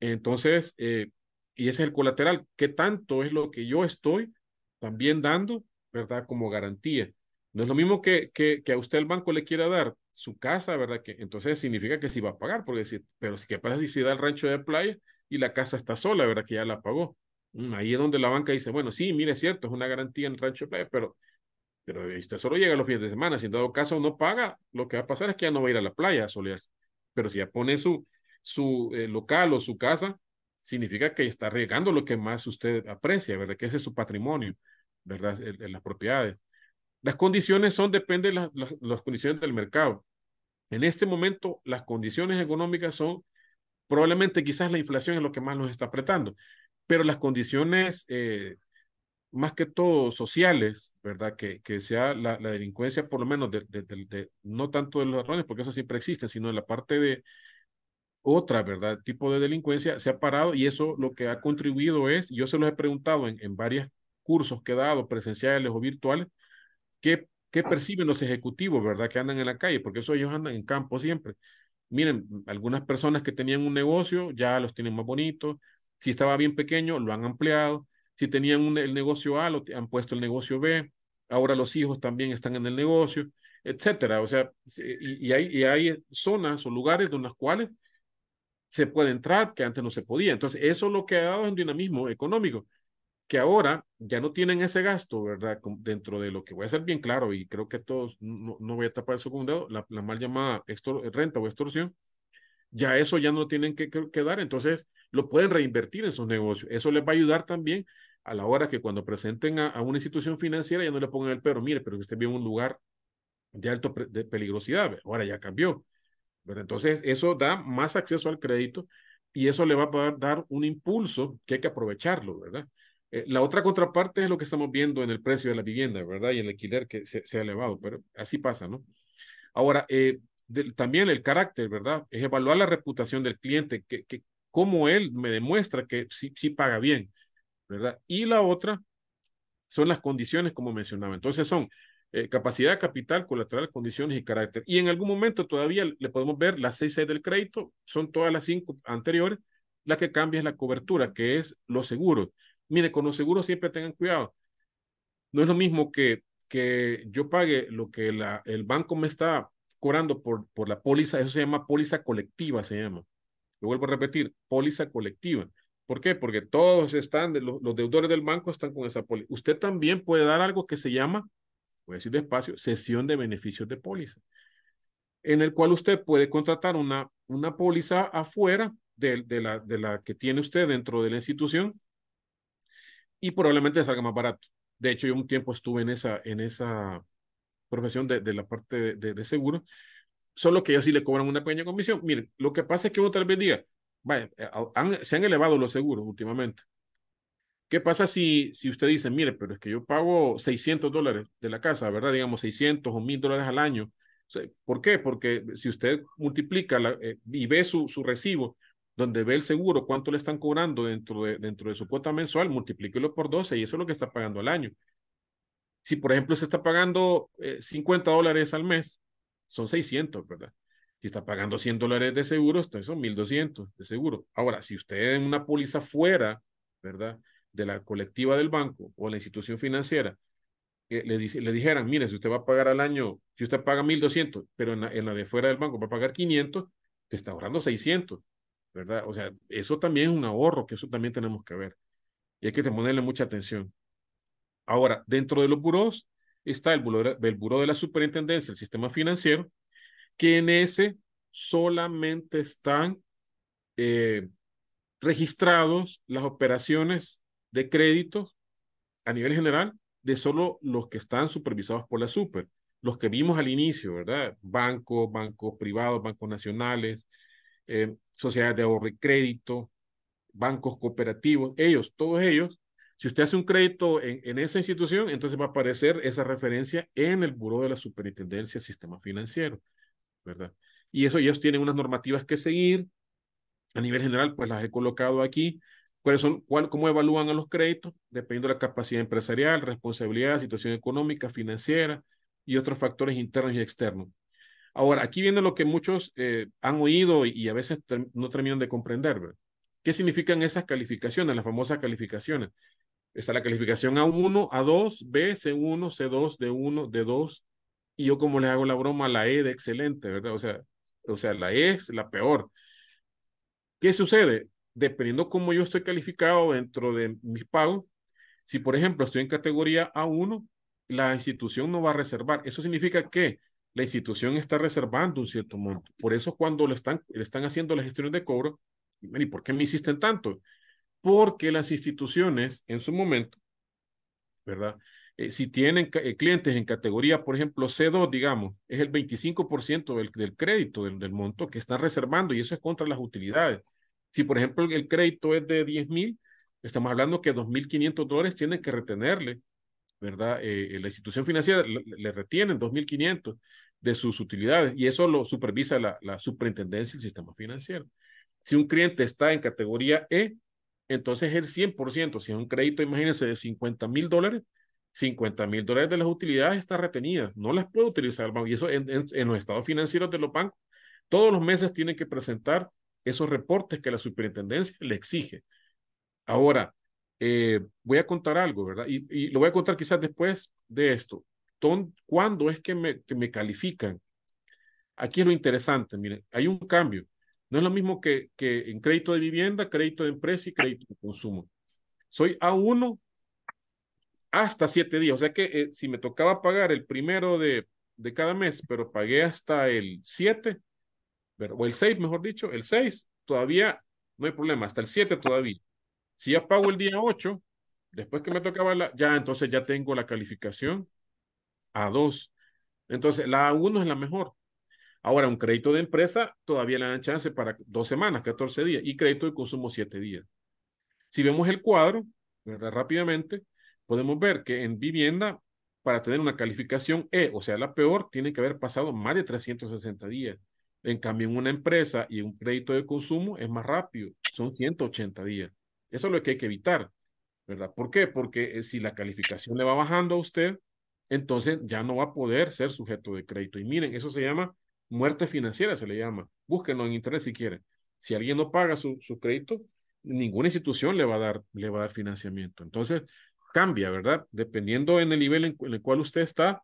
Entonces, eh, y ese es el colateral. ¿Qué tanto es lo que yo estoy también dando, ¿verdad?, como garantía? No es lo mismo que, que, que, a usted el banco le quiera dar su casa, ¿verdad? Que entonces significa que sí va a pagar, porque si, pero ¿qué pasa si se da el rancho de playa y la casa está sola, ¿verdad? Que ya la pagó. Mm, ahí es donde la banca dice, bueno, sí, mire, es cierto, es una garantía en rancho playa, pero, pero usted solo llega los fines de semana. Si en dado caso no paga, lo que va a pasar es que ya no va a ir a la playa a solearse. Pero si ya pone su, su eh, local o su casa, significa que está regando lo que más usted aprecia, ¿verdad? Que ese es su patrimonio, ¿verdad? En las propiedades. Las condiciones son, depende de las, las, las, condiciones del mercado. En este momento, las condiciones económicas son, probablemente quizás la inflación es lo que más nos está apretando, pero las condiciones, eh, más que todo sociales, ¿verdad? Que, que sea la, la delincuencia, por lo menos, de, de, no tanto de los ladrones, porque eso siempre existe, sino de la parte de otra, ¿verdad? Tipo de delincuencia se ha parado y eso lo que ha contribuido es, yo se los he preguntado en, en varios cursos que he dado, presenciales o virtuales, ¿Qué, ¿Qué perciben los ejecutivos, verdad? Que andan en la calle, porque eso ellos andan en campo siempre. Miren, algunas personas que tenían un negocio ya los tienen más bonitos. Si estaba bien pequeño, lo han ampliado. Si tenían el negocio A, lo han puesto el negocio B. Ahora los hijos también están en el negocio, etcétera. O sea, y, hay, zonas o lugares en los cuales se puede entrar que antes no se podía. Entonces, eso es lo que ha dado es un dinamismo económico que ahora ya no tienen ese gasto, ¿verdad? Dentro de lo que voy a ser bien claro y creo que todos, no, no voy a tapar un dedo, la, la mal llamada renta o extorsión, ya eso ya no tienen que, que, que, dar, entonces lo pueden reinvertir en sus negocios. Eso les va a ayudar también a la hora que cuando presenten a, una institución financiera ya no le pongan el pero, mire, pero usted vive en un lugar de alta de peligrosidad, ahora ya cambió. ¿verdad? Entonces eso da más acceso al crédito y eso le va a dar un impulso que hay que aprovecharlo, ¿verdad? Eh, la otra contraparte es lo que estamos viendo en el precio de la vivienda, ¿verdad? Y el alquiler que se, se ha elevado, pero así pasa, ¿no? Ahora, eh, también el carácter, ¿verdad? Es evaluar la reputación del cliente, que, que cómo él me demuestra que sí, sí paga bien, ¿verdad? Y la otra son las condiciones, como mencionaba. Entonces son eh, capacidad, capital, colateral, condiciones y carácter. Y en algún momento todavía le podemos ver las seis del crédito, son todas las cinco anteriores, la que cambia es la cobertura, que es los seguros. Mire, con los seguros siempre tengan cuidado. No es lo mismo que, que yo pague lo que la, el banco me está cobrando por, por la póliza, eso se llama póliza colectiva, se llama. Lo vuelvo a repetir, póliza colectiva. ¿Por qué? Porque todos están, los, los deudores del banco están con esa póliza. Usted también puede dar algo que se llama, voy a decir despacio, sesión de beneficios de póliza, en el cual usted puede contratar una, una póliza afuera de, de, la, de la que tiene usted dentro de la institución y probablemente salga más barato. De hecho, yo un tiempo estuve en esa, en esa profesión de, de la parte de, de, seguro, solo que ellos sí le cobran una pequeña comisión. Miren, lo que pasa es que uno tal vez diga, vaya, se han elevado los seguros últimamente. ¿Qué pasa si, si usted dice, mire, pero es que yo pago 600 dólares de la casa, ¿verdad? Digamos 600 o 1000 dólares al año. ¿Por qué? Porque si usted multiplica la, y ve su, su recibo, donde ve el seguro, cuánto le están cobrando dentro de, dentro de su cuota mensual, multiplíquelo por 12 y eso es lo que está pagando al año. Si, por ejemplo, se está pagando 50 dólares al mes, son 600, ¿verdad? Si está pagando 100 dólares de seguro, entonces son 1200 de seguro. Ahora, si usted en una póliza fuera, ¿verdad? De la colectiva del banco o la institución financiera, le, le dijeran, mire, si usted va a pagar al año, si usted paga 1200, pero en la, en la de fuera del banco va a pagar 500, te está ahorrando 600, ¿verdad? O sea, eso también es un ahorro, que eso también tenemos que ver. Y hay que ponerle mucha atención. Ahora, dentro de los buros está el buró, buró de la superintendencia, el sistema financiero, que en ese solamente están eh, registrados las operaciones de crédito a nivel general de solo los que están supervisados por la super, los que vimos al inicio, ¿verdad? Bancos, bancos privados, bancos nacionales, eh, sociedades de ahorro y crédito, bancos cooperativos, ellos, todos ellos si usted hace un crédito en, esa institución, entonces va a aparecer esa referencia en el Buró de la Superintendencia del Sistema Financiero, ¿verdad? Y eso ellos tienen unas normativas que seguir. A nivel general, pues las he colocado aquí. ¿Cuáles son, cuál, ¿Cómo evalúan a los créditos? Dependiendo de la capacidad empresarial, responsabilidad, situación económica, financiera y otros factores internos y externos. Ahora, aquí viene lo que muchos eh, han oído y, a veces no terminan de comprender. ¿Qué significan esas calificaciones, las famosas calificaciones? Está la calificación A1, A2, B, C1, C2, D1, D2. Y yo como les hago la broma, la E de excelente, ¿verdad? O sea, o sea, la E es la peor. ¿Qué sucede? Dependiendo cómo yo estoy calificado dentro de mis pagos, si por ejemplo estoy en categoría A1, la institución no va a reservar. Eso significa que la institución está reservando un cierto monto. Por eso cuando le están, le están haciendo las gestiones de cobro, ¿y por qué me hiciste tanto? Porque las instituciones en su momento, ¿verdad? Eh, si tienen eh, clientes en categoría, por ejemplo, C2, digamos, es el 25% del, del crédito, del, del, monto que están reservando y eso es contra las utilidades. Si, por ejemplo, el, crédito es de 10 mil, estamos hablando que 2.500 dólares tienen que retenerle, ¿verdad? Eh, la institución financiera le, le retienen 2.500 de sus utilidades y eso lo supervisa la, la superintendencia del sistema financiero. Si un cliente está en categoría E, entonces el 100%, si es un crédito, imagínense, de 50 mil dólares, 50 mil dólares de las utilidades están retenidas, no las puede utilizar el banco. Y eso en, los estados financieros de los bancos, todos los meses tienen que presentar esos reportes que la superintendencia le exige. Ahora, eh, voy a contar algo, ¿verdad? Y, y, lo voy a contar quizás después de esto. ¿Cuándo es que me, que me califican? Aquí es lo interesante, miren, hay un cambio. No es lo mismo que, que en crédito de vivienda, crédito de empresa y crédito de consumo. Soy A1 hasta siete días. O sea que eh, si me tocaba pagar el primero de, de cada mes, pero pagué hasta el 7, o el 6, mejor dicho, el 6, todavía no hay problema, hasta el 7 todavía. Si ya pago el día 8, después que me tocaba la, ya entonces ya tengo la calificación A2. Entonces la A1 es la mejor. Ahora, un crédito de empresa todavía le dan chance para dos semanas, 14 días, y crédito de consumo 7 días. Si vemos el cuadro, ¿verdad? rápidamente, podemos ver que en vivienda, para tener una calificación E, o sea, la peor, tiene que haber pasado más de 360 días. En cambio, en una empresa y un crédito de consumo es más rápido, son 180 días. Eso es lo que hay que evitar, ¿verdad? ¿Por qué? Porque eh, si la calificación le va bajando a usted, entonces ya no va a poder ser sujeto de crédito. Y miren, eso se llama muerte financiera se le llama. Búsquenlo en internet si quieren. Si alguien no paga su, su crédito, ninguna institución le va, a dar, le va a dar financiamiento. Entonces, cambia, ¿verdad? Dependiendo en el nivel en, en el cual usted está,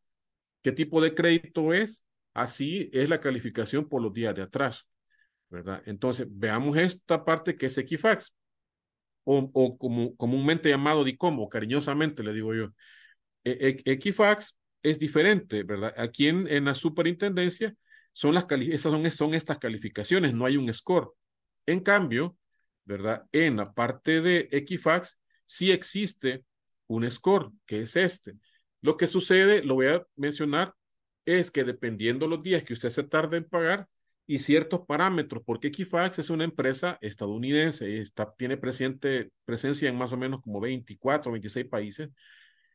qué tipo de crédito es, así es la calificación por los días de atraso, ¿verdad? Entonces, veamos esta parte que es Equifax, o, o como, comúnmente llamado DICOM, o cariñosamente le digo yo. E, e, Equifax es diferente, ¿verdad? Aquí en, en la superintendencia son las esas son, son estas calificaciones, no hay un score. En cambio, ¿verdad? En la parte de Equifax sí existe un score, que es este. Lo que sucede, lo voy a mencionar, es que dependiendo los días que usted se tarde en pagar, y ciertos parámetros, porque Equifax es una empresa estadounidense, está, tiene presente, presencia en más o menos como 24, 26 países,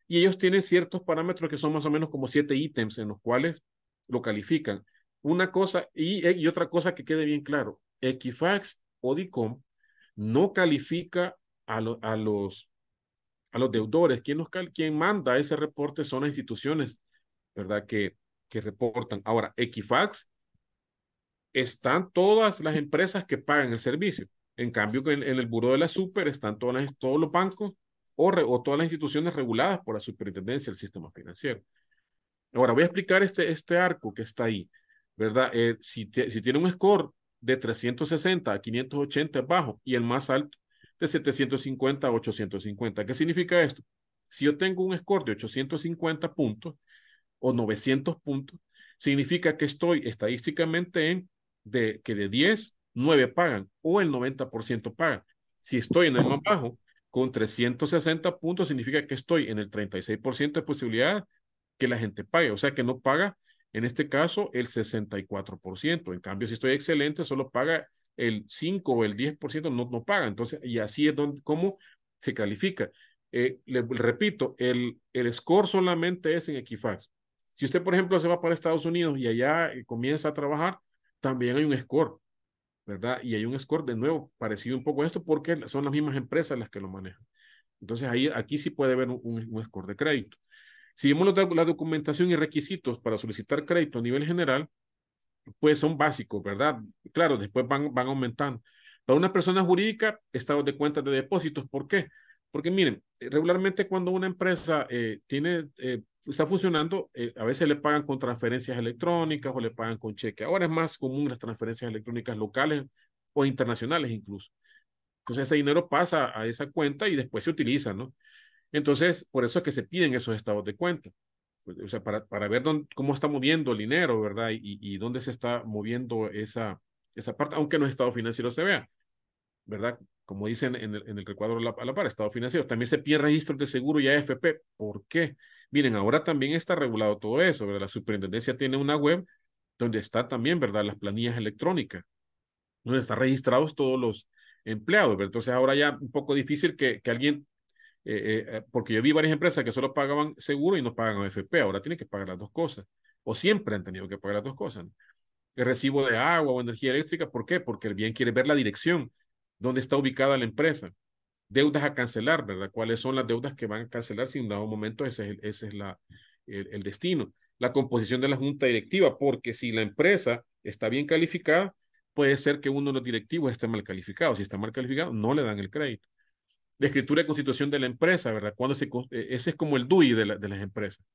y ellos tienen ciertos parámetros que son más o menos como siete ítems en los cuales lo califican. Una cosa, y, y otra cosa que quede bien claro, Equifax o DICOM no califica a, a, los, a los deudores. Quien, nos, quien manda ese reporte son las instituciones, ¿verdad? Que, que reportan. Ahora, Equifax están todas las empresas que pagan el servicio. En cambio, en, en el Buró de la Super están todas las, todos los bancos o, o, todas las instituciones reguladas por la Superintendencia del Sistema Financiero. Ahora, voy a explicar este, este arco que está ahí, ¿verdad? Eh, si, si tiene un score de 360 a 580 es bajo y el más alto de 750 a 850. ¿Qué significa esto? Si yo tengo un score de 850 puntos o 900 puntos, significa que estoy estadísticamente en de que de 10, 9 pagan o el 90% pagan. Si estoy en el más bajo, con 360 puntos, significa que estoy en el 36% de posibilidad que la gente pague. O sea que no paga, en este caso, el 64%. En cambio, si estoy excelente, solo paga el 5 o el 10%, no, no paga. Entonces, y así es donde, cómo se califica. Eh, le, repito, el, el score solamente es en Equifax. Si usted, por ejemplo, se va para Estados Unidos y allá eh, comienza a trabajar, también hay un score, ¿verdad? Y hay un score de nuevo parecido un poco a esto porque son las mismas empresas las que lo manejan. Entonces ahí, aquí sí puede haber un, un score de crédito. Si vemos la documentación y requisitos para solicitar crédito a nivel general, pues son básicos, ¿verdad? Claro, después van, van aumentando. Para una persona jurídica, estados de cuentas de depósitos, ¿por qué? Porque miren, regularmente cuando una empresa eh, tiene, eh, está funcionando, eh, a veces le pagan con transferencias electrónicas o le pagan con cheque. Ahora es más común las transferencias electrónicas locales o internacionales incluso. Entonces ese dinero pasa a esa cuenta y después se utiliza, ¿no? Entonces, por eso es que se piden esos estados de cuenta. Pues, o sea, para, para ver cómo está moviendo el dinero, ¿verdad? Y, dónde se está moviendo esa, esa parte, aunque no estado financiero se vea, ¿verdad? como dicen en el, en el recuadro a la, par, Estado financiero. También se pide registros de seguro y AFP. ¿Por qué? Miren, ahora también está regulado todo eso, ¿verdad? La superintendencia tiene una web donde está también, ¿verdad? Las planillas electrónicas, donde están registrados todos los empleados. Entonces ahora ya un poco difícil que, que alguien, eh, eh, porque yo vi varias empresas que solo pagaban seguro y no pagan AFP, ahora tienen que pagar las dos cosas, o siempre han tenido que pagar las dos cosas. El recibo de agua o energía eléctrica, ¿por qué? Porque el bien quiere ver la dirección dónde está ubicada la empresa, deudas a cancelar, ¿verdad? ¿Cuáles son las deudas que van a cancelar si en dado momento ese es, el, destino? La composición de la junta directiva, porque si la empresa está bien calificada, puede ser que uno de los directivos esté mal calificado. Si está mal calificado, no le dan el crédito. La escritura de constitución de la empresa, ¿verdad? Cuando se, e, ese es como el DUI de, la, de las empresas.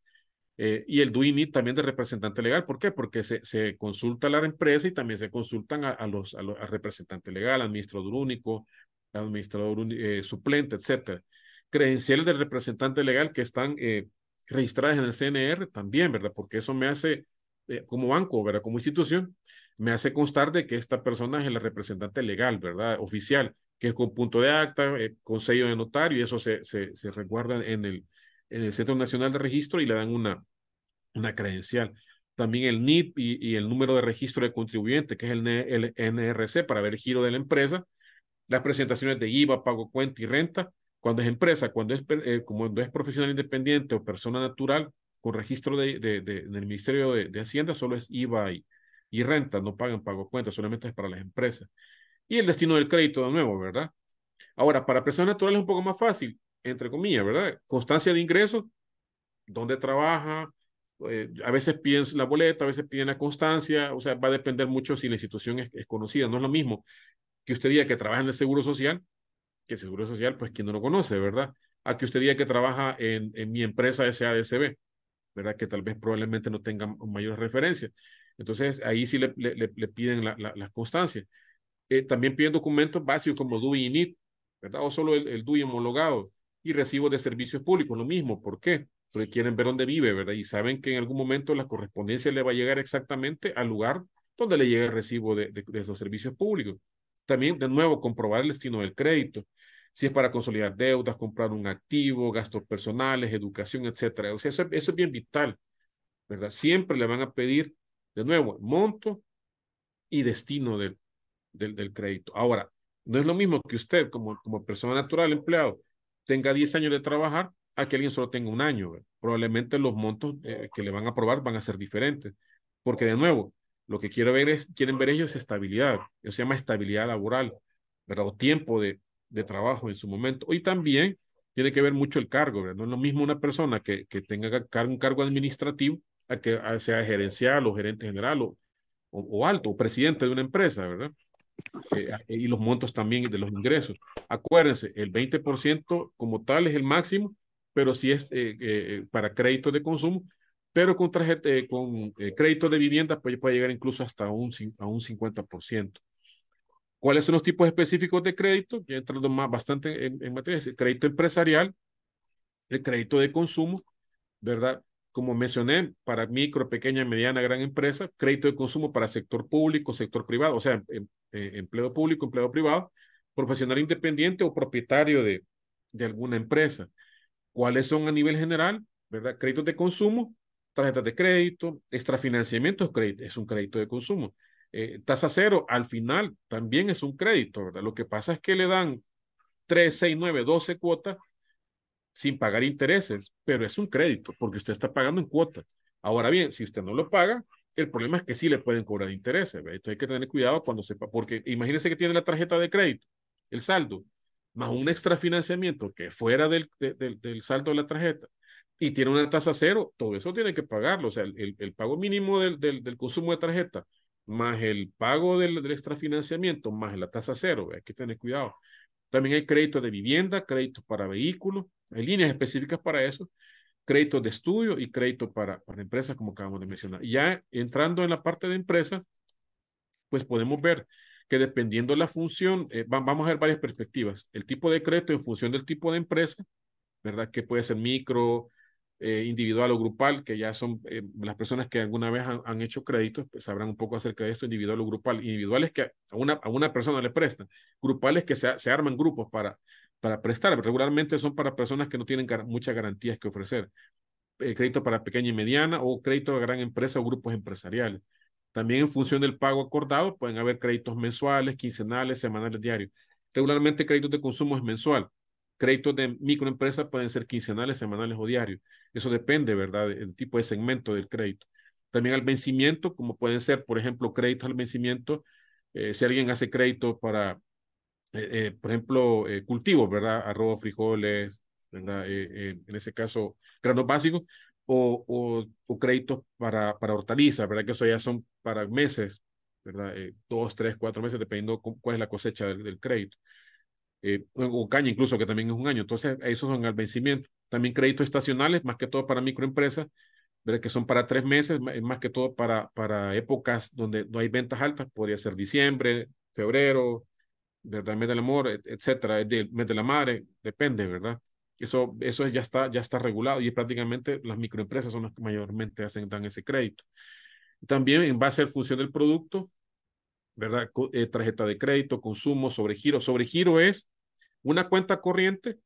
Eh, y el DUINIT también de representante legal. ¿Por qué? Porque se, consulta a la empresa y también se consultan a, los, representante legal, administrador único, administrador eh, suplente, etcétera. Credenciales del representante legal que están eh, registradas en el CNR también, ¿verdad? Porque eso me hace, eh, como banco, ¿verdad? Como institución, me hace constar de que esta persona es el representante legal, ¿verdad? Oficial, que es con punto de acta, eh, con sello de notario, y eso se, se, se resguarda en el, en el Centro Nacional de Registro y le dan una, una credencial. También el NIP y, el número de registro de contribuyente, que es el, el, NRC, para ver el giro de la empresa. Las presentaciones de IVA, pago cuenta y renta. Cuando es empresa, cuando es, eh, cuando es profesional independiente o persona natural con registro de, de, de del Ministerio de, de, Hacienda, solo es IVA y, y renta, no pagan pago cuenta, solamente es para las empresas. Y el destino del crédito de nuevo, ¿verdad? Ahora, para personas naturales es un poco más fácil entre comillas, ¿verdad? Constancia de ingresos, dónde trabaja, eh, a veces piden la boleta, a veces piden la constancia, o sea, va a depender mucho si la institución es, es, conocida. No es lo mismo que usted diga que trabaja en el Seguro Social, que el Seguro Social, pues quien no lo conoce, ¿verdad? A que usted diga que trabaja en, mi empresa SADCB, ¿verdad? Que tal vez probablemente no tenga mayores referencias. Entonces, ahí sí le, piden la, la, la constancia. Eh, también piden documentos básicos como DUI y NIT, ¿verdad? O solo el, el DUI homologado y recibos de servicios públicos, lo mismo. ¿Por qué? Porque quieren ver dónde vive, ¿verdad? Y saben que en algún momento la correspondencia le va a llegar exactamente al lugar donde le llega el recibo de, de, de los servicios públicos. También, de nuevo, comprobar el destino del crédito. Si es para consolidar deudas, comprar un activo, gastos personales, educación, etcétera. O sea, eso, eso es bien vital, ¿verdad? Siempre le van a pedir, de nuevo, monto y destino del, del, del crédito. Ahora, no es lo mismo que usted como, como persona natural, empleado, tenga 10 años de trabajar a que alguien solo tenga un año. Probablemente los montos eh, que le van a aprobar van a ser diferentes. Porque de nuevo, lo que quiero ver es, quieren ver ellos es estabilidad. Eso se llama estabilidad laboral, ¿verdad? O tiempo de, de trabajo en su momento. Y también tiene que ver mucho el cargo, ¿verdad? No es lo mismo una persona que, que tenga un cargo administrativo a que sea gerencial o gerente general o, o, alto o presidente de una empresa, ¿verdad? Eh, y los montos también de los ingresos. Acuérdense, el 20% como tal es el máximo, pero si es eh, eh, para créditos de consumo, pero con, con crédito de vivienda pues puede llegar incluso hasta un, a un 50%. ¿Cuáles son los tipos específicos de crédito? Ya entrando más bastante en, en materia, el crédito empresarial, el crédito de consumo, ¿verdad? Como mencioné, para micro, pequeña, mediana, gran empresa, crédito de consumo para sector público, sector privado, o sea, em, eh, empleo público, empleo privado, profesional independiente o propietario de, de alguna empresa. ¿Cuáles son a nivel general? ¿Verdad? Créditos de consumo, tarjetas de crédito, extrafinanciamiento es un crédito de consumo. Eh, tasa cero, al final también es un crédito, ¿verdad? Lo que pasa es que le dan 3, 6, 9, 12 cuotas sin pagar intereses, pero es un crédito porque usted está pagando en cuotas. Ahora bien, si usted no lo paga, el problema es que sí le pueden cobrar intereses. ¿verdad? Entonces hay que tener cuidado cuando sepa, porque imagínese que tiene la tarjeta de crédito, el saldo, más un extra financiamiento que fuera del, del, del saldo de la tarjeta y tiene una tasa cero, todo eso tiene que pagarlo. O sea, el, el pago mínimo del, del, del, consumo de tarjeta, más el pago del, del extrafinanciamiento, más la tasa cero, hay que tener cuidado. También hay créditos de vivienda, créditos para vehículos, hay líneas específicas para eso, créditos de estudio y créditos para, para empresas, como acabamos de mencionar. Ya entrando en la parte de empresa, pues podemos ver que dependiendo de la función, eh, vamos a ver varias perspectivas. El tipo de crédito en función del tipo de empresa, ¿verdad? Que puede ser micro, eh, individual o grupal, que ya son eh, las personas que alguna vez han, hecho créditos, pues sabrán un poco acerca de esto, individual o grupal. Individuales que a una, a una persona le prestan, grupales que se, se arman grupos para, para prestar. Regularmente son para personas que no tienen muchas garantías que ofrecer. Eh, crédito para pequeña y mediana o crédito de gran empresa o grupos empresariales. También en función del pago acordado pueden haber créditos mensuales, quincenales, semanales, diarios. Regularmente créditos de consumo es mensual. Créditos de microempresas pueden ser quincenales, semanales o diarios. Eso depende, ¿verdad?, del tipo de segmento del crédito. También al vencimiento, como pueden ser, por ejemplo, créditos al vencimiento. Eh, si alguien hace crédito para, eh, eh, por ejemplo, cultivos, ¿verdad? Arroz, frijoles, ¿verdad? en ese caso, granos básicos, o, o, créditos para, para hortalizas, ¿verdad? Que eso ya son para meses, ¿verdad? dos, tres, cuatro meses, dependiendo cuál es la cosecha del crédito eh, o caña incluso, que también es un año. Entonces, esos son al vencimiento. También créditos estacionales, más que todo para microempresas, que son para tres meses, más que todo para, para épocas donde no hay ventas altas, podría ser diciembre, febrero, ¿verdad? mes del amor, etcétera, el mes de la madre, depende, ¿verdad? Eso, eso ya, está, ya está regulado y prácticamente las microempresas son las que mayormente hacen, dan ese crédito. También en base a función del producto, ¿verdad? Eh, tarjeta de crédito, consumo, sobregiro. Sobregiro es una cuenta corriente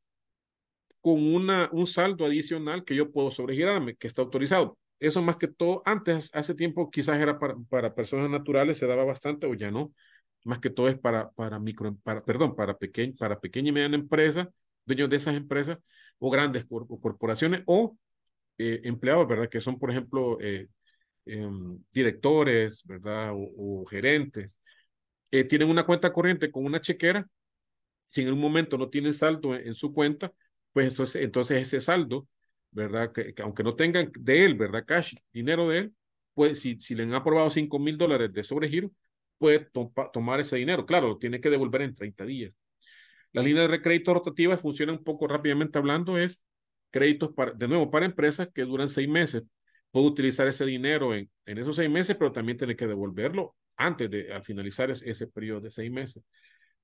con una, un saldo adicional que yo puedo sobregirarme, que está autorizado. Eso más que todo, antes, hace tiempo, quizás era para, para personas naturales, se daba bastante o ya no. Más que todo es para, para micro, para, perdón, para, pequeña para pequeña y mediana empresa, dueños de esas empresas, o grandes corporaciones, o eh, empleados, ¿verdad? Que son, por ejemplo, eh, Em, directores, ¿verdad? O, gerentes, eh, tienen una cuenta corriente con una chequera, si en un momento no tienen saldo en, su cuenta, pues entonces ese saldo, ¿verdad? Que, aunque no tengan de él, ¿verdad? Cash, dinero de él, pues si, si le han aprobado 5 mil dólares de sobregiro, puede tomar ese dinero. Claro, lo tiene que devolver en 30 días. Las líneas de crédito rotativas funcionan un poco rápidamente hablando, es créditos para, de nuevo, para empresas que duran seis meses puede utilizar ese dinero en, en esos seis meses, pero también tiene que devolverlo antes de al finalizar ese, ese periodo de seis meses.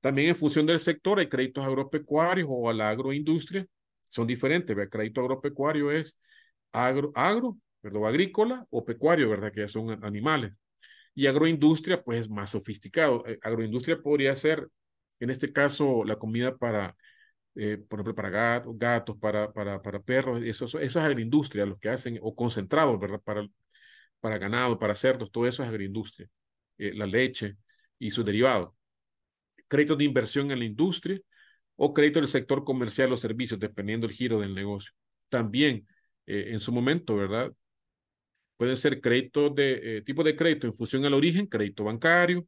También en función del sector hay créditos agropecuarios o a la agroindustria, son diferentes. El crédito agropecuario es agro, agro, perdón, agrícola o pecuario, ¿verdad? Que son animales. Y agroindustria, pues es más sofisticado. Eh, agroindustria podría ser, en este caso, la comida para eh, por ejemplo, para gatos, para, perros, eso, eso es agroindustria, los que hacen, o concentrados, ¿verdad? Para, ganado, para cerdos, todo eso es agroindustria. la leche y sus derivados. Créditos de inversión en la industria o crédito del sector comercial o servicios, dependiendo del giro del negocio. También, en su momento, ¿verdad? Puede ser crédito de tipo de crédito en función al origen, crédito bancario,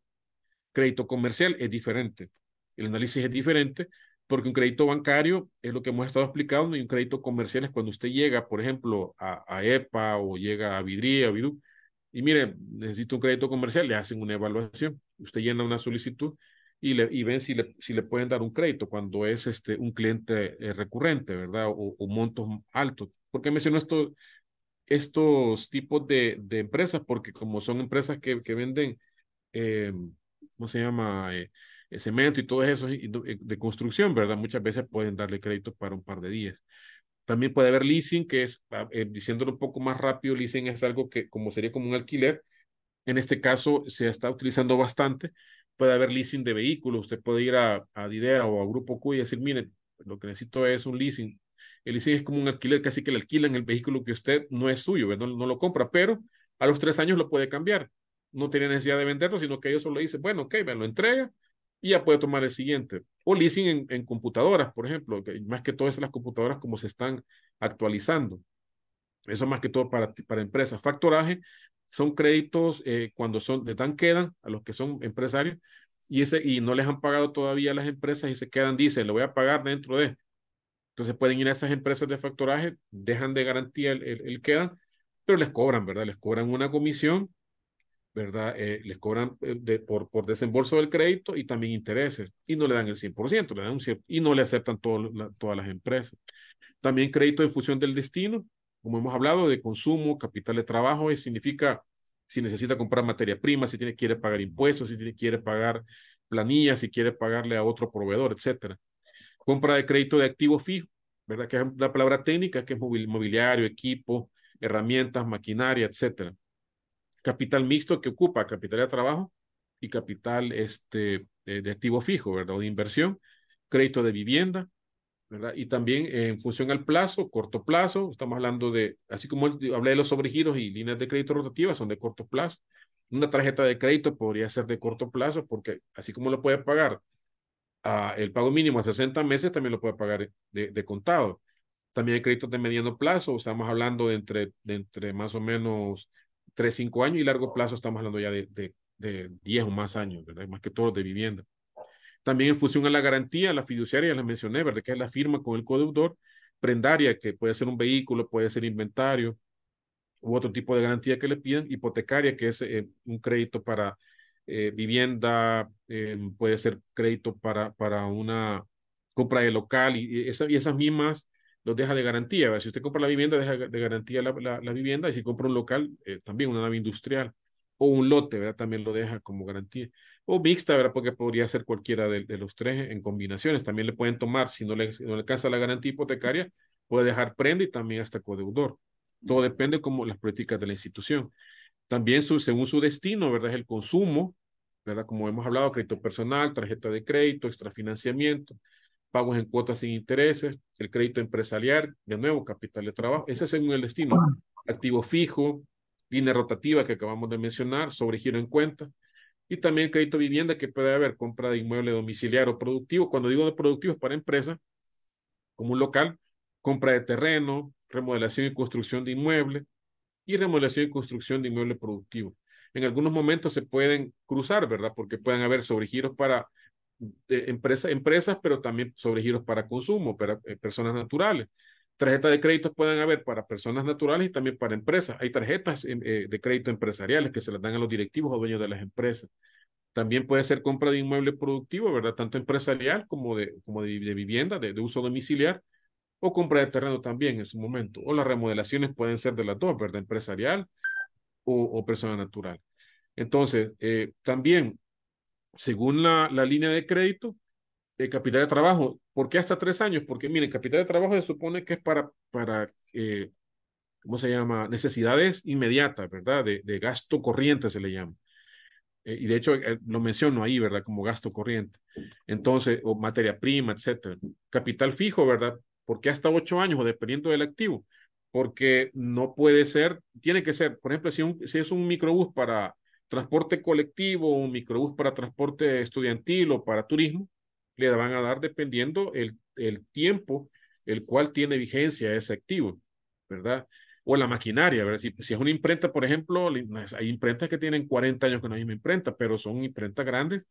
crédito comercial es diferente. El análisis es diferente porque un crédito bancario es lo que hemos estado explicando y un crédito comercial es cuando usted llega, por ejemplo, a, a EPA o llega a Vidría, a Vidú, y mire, necesito un crédito comercial, le hacen una evaluación. Usted llena una solicitud y, le, y ven si le, si le pueden dar un crédito cuando es este, un cliente eh, recurrente, ¿verdad? O, o, montos altos. ¿Por qué menciono esto, estos tipos de, de empresas? Porque como son empresas que, que venden, eh, ¿cómo se llama? Eh, cemento y todo eso de construcción, ¿verdad? Muchas veces pueden darle crédito para un par de días. También puede haber leasing, que es, ah, eh, diciéndolo un poco más rápido, leasing es algo que como sería como un alquiler. En este caso se está utilizando bastante. Puede haber leasing de vehículos. Usted puede ir a, a Didea o a Grupo Q y decir, miren, lo que necesito es un leasing. El leasing es como un alquiler, casi que le alquilan el vehículo que usted no es suyo, no, no lo compra, pero a los tres años lo puede cambiar. No tiene necesidad de venderlo, sino que ellos solo dicen, bueno, ok, me lo entrega, y ya puede tomar el siguiente. O leasing en, computadoras, por ejemplo, más que todo es las computadoras como se están actualizando. Eso más que todo para, para empresas. Factoraje son créditos eh, cuando son, de dan quedan a los que son empresarios y, ese, y no les han pagado todavía las empresas y se quedan, dicen, lo voy a pagar dentro de. Entonces pueden ir a estas empresas de factoraje, dejan de garantía el, el, el quedan, pero les cobran, ¿verdad? Les cobran una comisión ¿verdad? Eh, les cobran eh, de, por, por desembolso del crédito y también intereses y no le dan el 100%, le dan un y no le aceptan todas las empresas. También crédito en función del destino, como hemos hablado, de consumo, capital de trabajo, eso significa si necesita comprar materia prima, si tiene, quiere pagar impuestos, si tiene, quiere pagar planillas, si quiere pagarle a otro proveedor, etcétera. Compra de crédito de activo fijo, ¿verdad? Que es la palabra técnica, que es mobiliario, equipo, herramientas, maquinaria, etcétera capital mixto que ocupa capital de trabajo y capital este, de, activo fijo, ¿verdad? O de inversión, crédito de vivienda, ¿verdad? Y también en función al plazo, corto plazo, estamos hablando de, así como hablé de los sobregiros y líneas de crédito rotativas, son de corto plazo. Una tarjeta de crédito podría ser de corto plazo porque así como lo puede pagar a el pago mínimo a 60 meses, también lo puede pagar de, de contado. También hay créditos de mediano plazo, estamos hablando de entre, de entre más o menos 3, 5 años y largo plazo estamos hablando ya de, de, de 10 o más años, ¿verdad? Más que todo de vivienda. También en función a la garantía, la fiduciaria, la mencioné, ¿verdad? Que es la firma con el codeudor, prendaria, que puede ser un vehículo, puede ser inventario, u otro tipo de garantía que le piden, hipotecaria, que es eh, un crédito para eh, vivienda, eh, puede ser crédito para, para una compra de local y, y, y esas mismas los deja de garantía. Si usted compra la vivienda, deja de garantía la, la, la vivienda y si compra un local, eh, también una nave industrial o un lote, ¿verdad? También lo deja como garantía. O mixta, ¿verdad? Porque podría ser cualquiera de, de los tres en combinaciones. También le pueden tomar, si no le, si no le alcanza la garantía hipotecaria, puede dejar prenda y también hasta codeudor. Todo depende como las políticas de la institución. También su, según su destino, ¿verdad? Es el consumo, ¿verdad? Como hemos hablado, crédito personal, tarjeta de crédito, extrafinanciamiento pagos en cuotas sin intereses, el crédito empresarial, de nuevo, capital de trabajo, ese es según el destino. Activo fijo, línea rotativa que acabamos de mencionar, sobregiro en cuenta, y también crédito vivienda que puede haber compra de inmueble domiciliario o productivo. Cuando digo de productivo es para empresas, como un local, compra de terreno, remodelación y construcción de inmueble y remodelación y construcción de inmueble productivo. En algunos momentos se pueden cruzar, ¿verdad? Porque pueden haber sobregiros para de empresa, empresas, pero también sobre giros para consumo, para eh, personas naturales. Tarjetas de crédito pueden haber para personas naturales y también para empresas. Hay tarjetas eh, eh, de crédito empresariales que se las dan a los directivos o dueños de las empresas. También puede ser compra de inmueble productivo, ¿verdad? Tanto empresarial como de, como de, de vivienda, de, de, uso domiciliar, o compra de terreno también en su momento. O las remodelaciones pueden ser de las dos, ¿verdad? Empresarial o, o persona natural. Entonces, eh, también según la, la línea de crédito, el capital de trabajo. ¿Por qué hasta tres años? Porque, miren, capital de trabajo se supone que es para, para eh, ¿cómo se llama? Necesidades inmediatas, ¿verdad? De, de gasto corriente se le llama. Eh, y de hecho, eh, lo menciono ahí, ¿verdad? Como gasto corriente. Entonces, o materia prima, etcétera. Capital fijo, ¿verdad? ¿Por qué hasta ocho años o dependiendo del activo? Porque no puede ser, tiene que ser, por ejemplo, si, un, si es un microbús para transporte colectivo, un microbús para transporte estudiantil o para turismo, le van a dar dependiendo el, el tiempo el cual tiene vigencia ese activo, ¿verdad? O la maquinaria, ¿verdad? Si, si es una imprenta, por ejemplo, hay imprentas que tienen 40 años con la misma imprenta, pero son imprentas grandes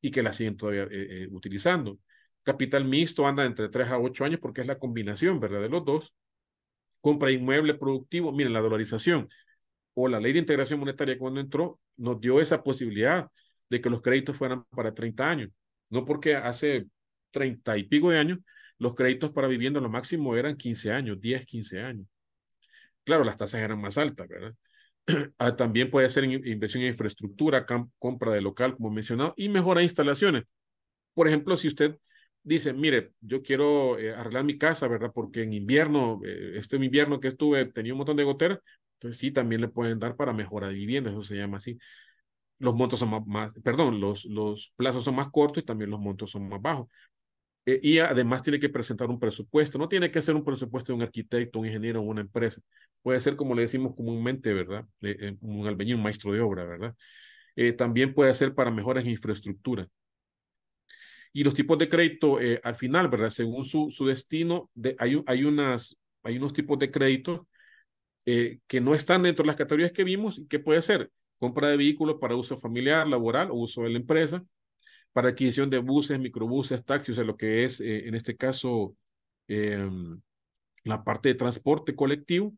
y que la siguen todavía eh, eh, utilizando. Capital mixto anda entre 3 a 8 años porque es la combinación, ¿verdad? De los dos. Compra inmueble productivo, miren, la dolarización o la ley de integración monetaria cuando entró nos dio esa posibilidad de que los créditos fueran para 30 años. No porque hace 30 y pico de años los créditos para vivienda lo máximo eran 15 años, 10, 15 años. Claro, las tasas eran más altas, ¿verdad? Ah, también puede ser inversión en infraestructura, compra de local, como mencionado, y mejora instalaciones. Por ejemplo, si usted dice, mire, yo quiero eh, arreglar mi casa, ¿verdad? Porque en invierno, este invierno que estuve, tenía un montón de goteras, entonces sí, también le pueden dar para mejora de vivienda, eso se llama así. Los montos son más, más perdón, los, los plazos son más cortos y también los montos son más bajos. Eh, y además tiene que presentar un presupuesto. No tiene que ser un presupuesto de un arquitecto, un ingeniero o una empresa. Puede ser, como le decimos comúnmente, ¿verdad? Eh, un albañil, un maestro de obra, ¿verdad? Eh, también puede ser para mejoras en infraestructura. Y los tipos de crédito, al final, ¿verdad? Según su, su destino, de, hay, hay, unas, hay unos tipos de crédito que no están dentro de las categorías que vimos y que puede ser compra de vehículos para uso familiar, laboral o uso de la empresa, para adquisición de buses, microbuses, taxis, o lo que es eh, en este caso em, la parte de transporte colectivo.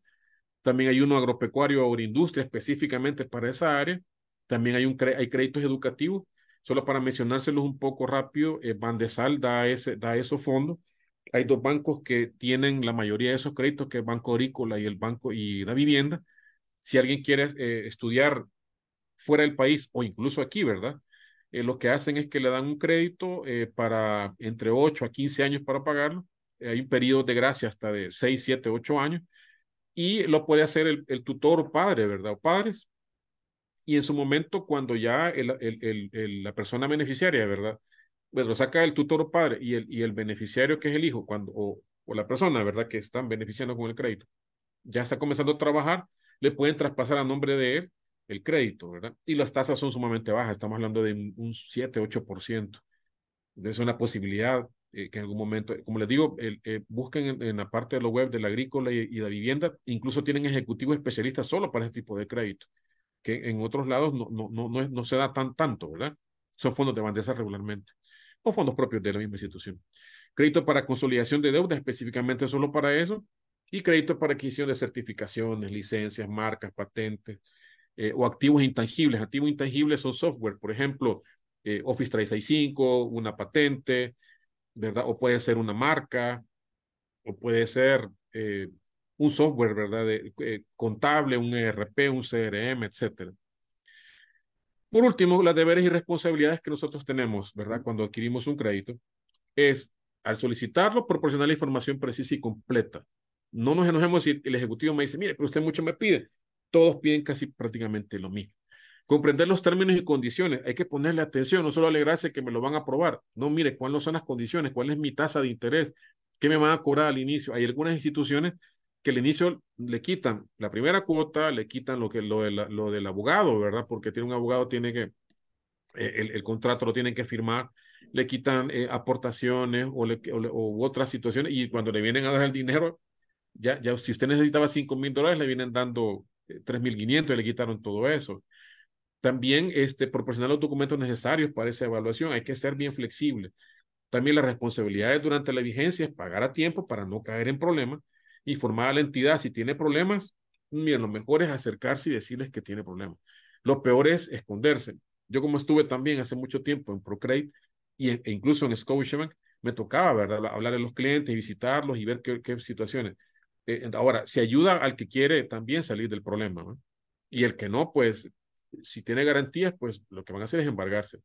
También hay uno agropecuario o industria específicamente para esa área. También hay, un hay créditos educativos. Solo para mencionárselos un poco rápido, eh, Bandesal da, ese, da esos fondos. Hay dos bancos que tienen la mayoría de esos créditos, que es Banco Agrícola y el Banco y la Vivienda. Si alguien quiere eh, estudiar fuera del país o incluso aquí, ¿verdad? Eh, lo que hacen es que le dan un crédito eh, para entre 8 a 15 años para pagarlo. Hay un periodo de gracia hasta de 6, 7, 8 años. Y lo puede hacer el, tutor o padre, ¿verdad? O padres. Y en su momento, cuando ya la persona beneficiaria, ¿verdad? Bueno, lo saca el tutor o padre y el, y el beneficiario que es el hijo, cuando, o, o la persona, ¿verdad? Que están beneficiando con el crédito, ya está comenzando a trabajar, le pueden traspasar a nombre de él el crédito, ¿verdad? Y las tasas son sumamente bajas, estamos hablando de un 7, 8%. Es una posibilidad eh, que en algún momento, como les digo, eh, busquen en, la parte de la web de la agrícola y, la vivienda, incluso tienen ejecutivos especialistas solo para ese tipo de crédito, que en otros lados no, no, no, no, no se da tan tanto, ¿verdad? Son fondos de bandeza regularmente, o fondos propios de la misma institución. Crédito para consolidación de deuda, específicamente solo para eso, y crédito para adquisición de certificaciones, licencias, marcas, patentes, eh, o activos intangibles. Activos intangibles son software, por ejemplo, eh, Office 365, una patente, ¿verdad? O puede ser una marca, o puede ser eh, un software, ¿verdad? Contable, un ERP, un CRM, etcétera. Por último, las deberes y responsabilidades que nosotros tenemos, ¿verdad? Cuando adquirimos un crédito, es al solicitarlo, proporcionar la información precisa y completa. No nos enojemos si el ejecutivo me dice, mire, pero usted mucho me pide todos piden casi prácticamente lo mismo. Comprender los términos y condiciones, hay que ponerle atención, no solo alegrarse que me lo van a aprobar, no, mire, cuáles son las condiciones, cuál es mi tasa de interés, qué me van a cobrar al inicio. Hay algunas instituciones que al inicio le quitan la primera cuota, le quitan lo, que, lo, de lo del abogado, ¿verdad? Porque tiene un abogado, tiene que, eh, el, el, contrato lo tienen que firmar, le quitan eh, aportaciones o, le, o, otras situaciones y cuando le vienen a dar el dinero, ya, ya si usted necesitaba 5 mil dólares, le vienen dando 3.500 y le quitaron todo eso. También este, proporcionar los documentos necesarios para esa evaluación. Hay que ser bien flexible. También las responsabilidades durante la vigencia es pagar a tiempo para no caer en problemas, informar a la entidad si tiene problemas. Miren, lo mejor es acercarse y decirles que tiene problemas. Lo peor es esconderse. Yo como estuve también hace mucho tiempo en Procreate y e incluso en Scotiabank, me tocaba, ¿verdad? Hablar a los clientes, visitarlos y ver qué, qué situaciones. Eh, ahora, se ayuda al que quiere también salir del problema, ¿no? Y el que no, pues, si tiene garantías, pues lo que van a hacer es embargarse.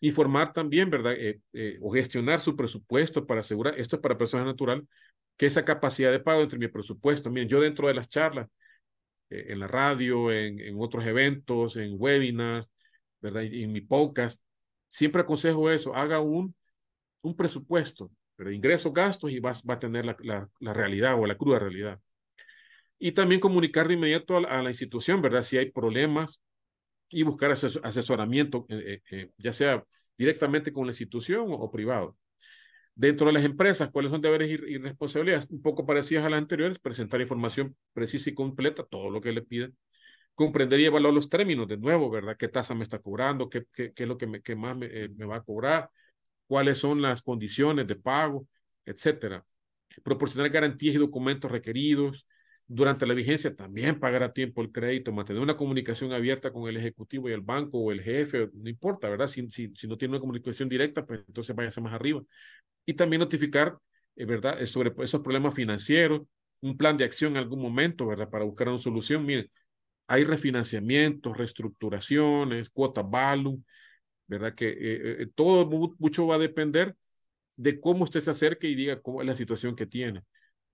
Informar también, ¿verdad? Eh, eh, o gestionar su presupuesto para asegurar, esto es para personas natural, que esa capacidad de pago entre mi presupuesto. Miren, yo dentro de las charlas, en la radio, en, en, otros eventos, en webinars, ¿verdad? en mi podcast, siempre aconsejo eso, haga un, un presupuesto, pero ingresos, gastos y va, va a tener la, la, realidad o la cruda realidad. Y también comunicar de inmediato a, a, la institución, ¿verdad? Si hay problemas y buscar asesoramiento, eh, eh, ya sea directamente con la institución o, privado. Dentro de las empresas, ¿cuáles son deberes y, responsabilidades? Un poco parecidas a las anteriores, presentar información precisa y completa, todo lo que le piden, comprender y evaluar los términos de nuevo, ¿verdad? ¿Qué tasa me está cobrando? ¿Qué, qué, qué es lo que, me, más me, me, va a cobrar? ¿Cuáles son las condiciones de pago? Etcétera. Proporcionar garantías y documentos requeridos, durante la vigencia también pagar a tiempo el crédito, mantener una comunicación abierta con el ejecutivo y el banco o el jefe, no importa, ¿verdad? Si, si, si no tiene una comunicación directa, pues entonces váyase más arriba. Y también notificar, eh, ¿verdad? Sobre esos problemas financieros, un plan de acción en algún momento, ¿verdad? Para buscar una solución. Miren, hay refinanciamientos, reestructuraciones, cuota value, ¿verdad? Que eh, eh, todo mucho va a depender de cómo usted se acerque y diga cómo es la situación que tiene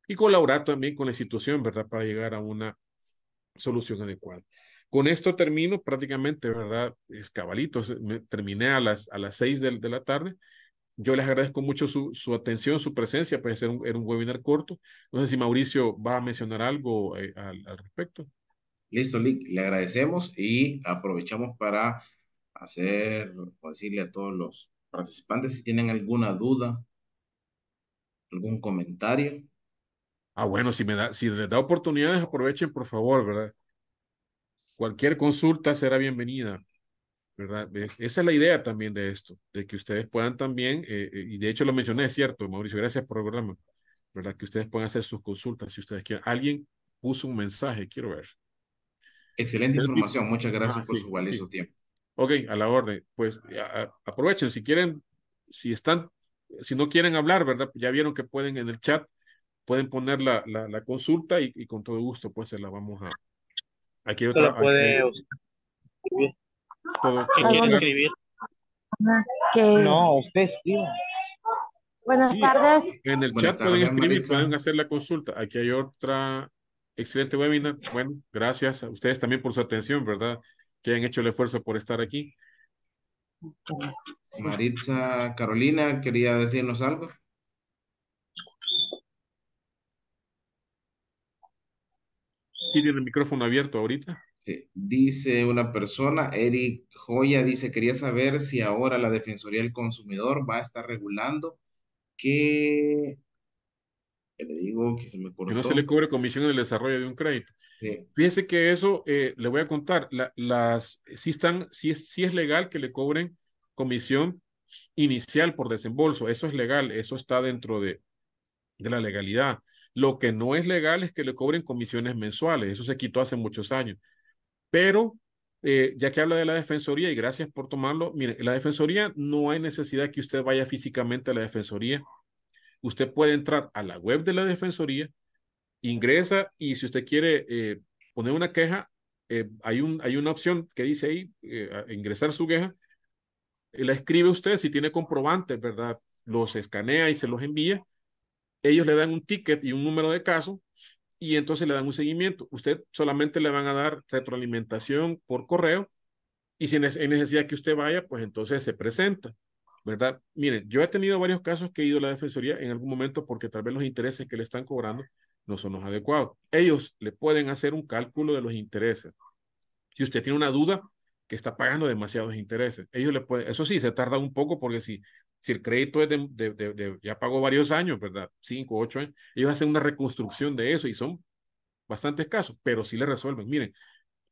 y colaborar también con la institución, ¿verdad? Para llegar a una solución adecuada. Con esto termino prácticamente, ¿verdad? Es cabalito, terminé a las, a las seis de, de la tarde. Yo les agradezco mucho su, su atención, su presencia, puede ser un, era un webinar corto. No sé si Mauricio va a mencionar algo eh, al, al, respecto. Listo, Lick, le agradecemos y aprovechamos para hacer, o decirle a todos los participantes si tienen alguna duda, algún comentario, Ah, bueno, si, me da, si les da oportunidades, aprovechen, por favor, ¿verdad? Cualquier consulta será bienvenida, ¿verdad? Esa es la idea también de esto, de que ustedes puedan también, eh, eh, y de hecho lo mencioné, es cierto, Mauricio, gracias por el programa, ¿verdad? Que ustedes puedan hacer sus consultas si ustedes quieren. Alguien puso un mensaje, quiero ver. Excelente información, muchas gracias ah, por su valioso tiempo. Ok, a la orden. Pues aprovechen, si quieren, si están, si no quieren hablar, ¿verdad? Ya vieron que pueden en el chat pueden poner la, la, la consulta y, y, con todo gusto pues se la vamos a... Aquí hay otra... puede escribir. escribir? No, usted escriba. Buenas tardes. En el chat pueden escribir, pueden hacer la consulta. Aquí hay otra excelente webinar. Bueno, gracias a ustedes también por su atención, ¿verdad? Que han hecho el esfuerzo por estar aquí. Maritza Carolina, ¿quería decirnos algo? Tiene el micrófono abierto ahorita. Dice una persona, Eric Joya, dice, quería saber si ahora la Defensoría del Consumidor va a estar regulando que, le digo que se me cortó. Que no se le cobre comisión en el desarrollo de un crédito. Fíjese que eso, eh, le voy a contar, las, si están, si es, si es legal que le cobren comisión inicial por desembolso, eso es legal, eso está dentro de, de la legalidad. Lo que no es legal es que le cobren comisiones mensuales. Eso se quitó hace muchos años. Pero, eh, ya que habla de la Defensoría, y gracias por tomarlo, mire, la Defensoría no hay necesidad que usted vaya físicamente a la Defensoría. Usted puede entrar a la web de la Defensoría, ingresa y si usted quiere eh, poner una queja, eh, hay, un, hay una opción que dice ahí, ingresar su queja, la escribe usted si tiene comprobantes, ¿verdad? Los escanea y se los envía ellos le dan un ticket y un número de caso y entonces le dan un seguimiento. Usted solamente le van a dar retroalimentación por correo y si hay necesidad que usted vaya, pues entonces se presenta, ¿verdad? Miren, yo he tenido varios casos que he ido a la Defensoría en algún momento porque tal vez los intereses que le están cobrando no son los adecuados. Ellos le pueden hacer un cálculo de los intereses. Si usted tiene una duda que está pagando demasiados intereses, ellos le pueden, eso sí, se tarda un poco porque si si el crédito es de, de, de, ya pagó varios años, ¿verdad? Cinco, ocho años, ellos hacen una reconstrucción de eso y son bastantes casos, pero sí le resuelven. Miren,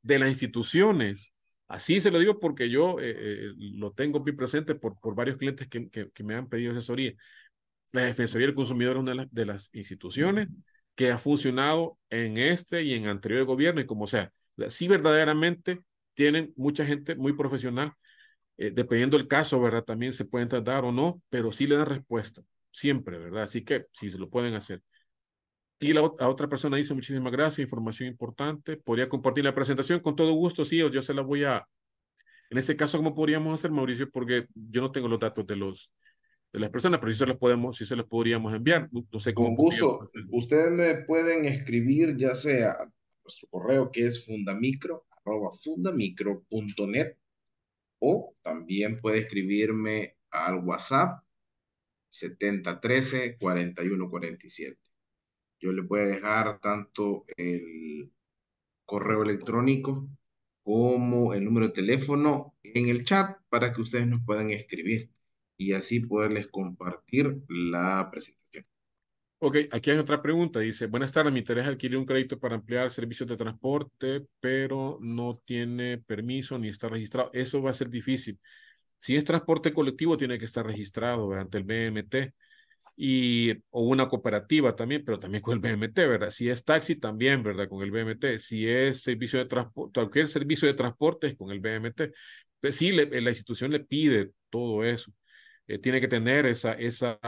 de las instituciones, así se lo digo porque yo eh, eh, lo tengo muy presente por, por varios clientes que, que, que, me han pedido asesoría. La Defensoría del Consumidor es una de las, de las instituciones que ha funcionado en este y en anterior gobierno y como sea, sí verdaderamente tienen mucha gente muy profesional eh, dependiendo del caso, ¿verdad? También se pueden tratar o no, pero sí le dan respuesta, siempre, ¿verdad? Así que sí se lo pueden hacer. Y la, otra persona dice, muchísimas gracias, información importante. ¿Podría compartir la presentación? Con todo gusto, sí, yo se la voy a... En este caso, ¿cómo podríamos hacer, Mauricio? Porque yo no tengo los datos de los de las personas, pero sí se los podemos, sí se los podríamos enviar. No sé cómo. Con gusto. Ustedes me pueden escribir ya sea a nuestro correo que es fundamicro, arroba fundamicro.net o también puede escribirme al WhatsApp 7013 4147. Yo le voy a dejar tanto el correo electrónico como el número de teléfono en el chat para que ustedes nos puedan escribir y así poderles compartir la presentación. Ok, aquí hay otra pregunta. Dice, buenas tardes, mi interés es adquirir un crédito para ampliar servicios de transporte, pero no tiene permiso ni está registrado. Eso va a ser difícil. Si es transporte colectivo, tiene que estar registrado ante el BMT y, o una cooperativa también, pero también con el BMT, ¿verdad? Si es taxi, también, ¿verdad? Con el BMT. Si es servicio de transporte, cualquier servicio de transporte es con el BMT. Entonces, sí, la institución le pide todo eso. Eh, tiene que tener esa, esa,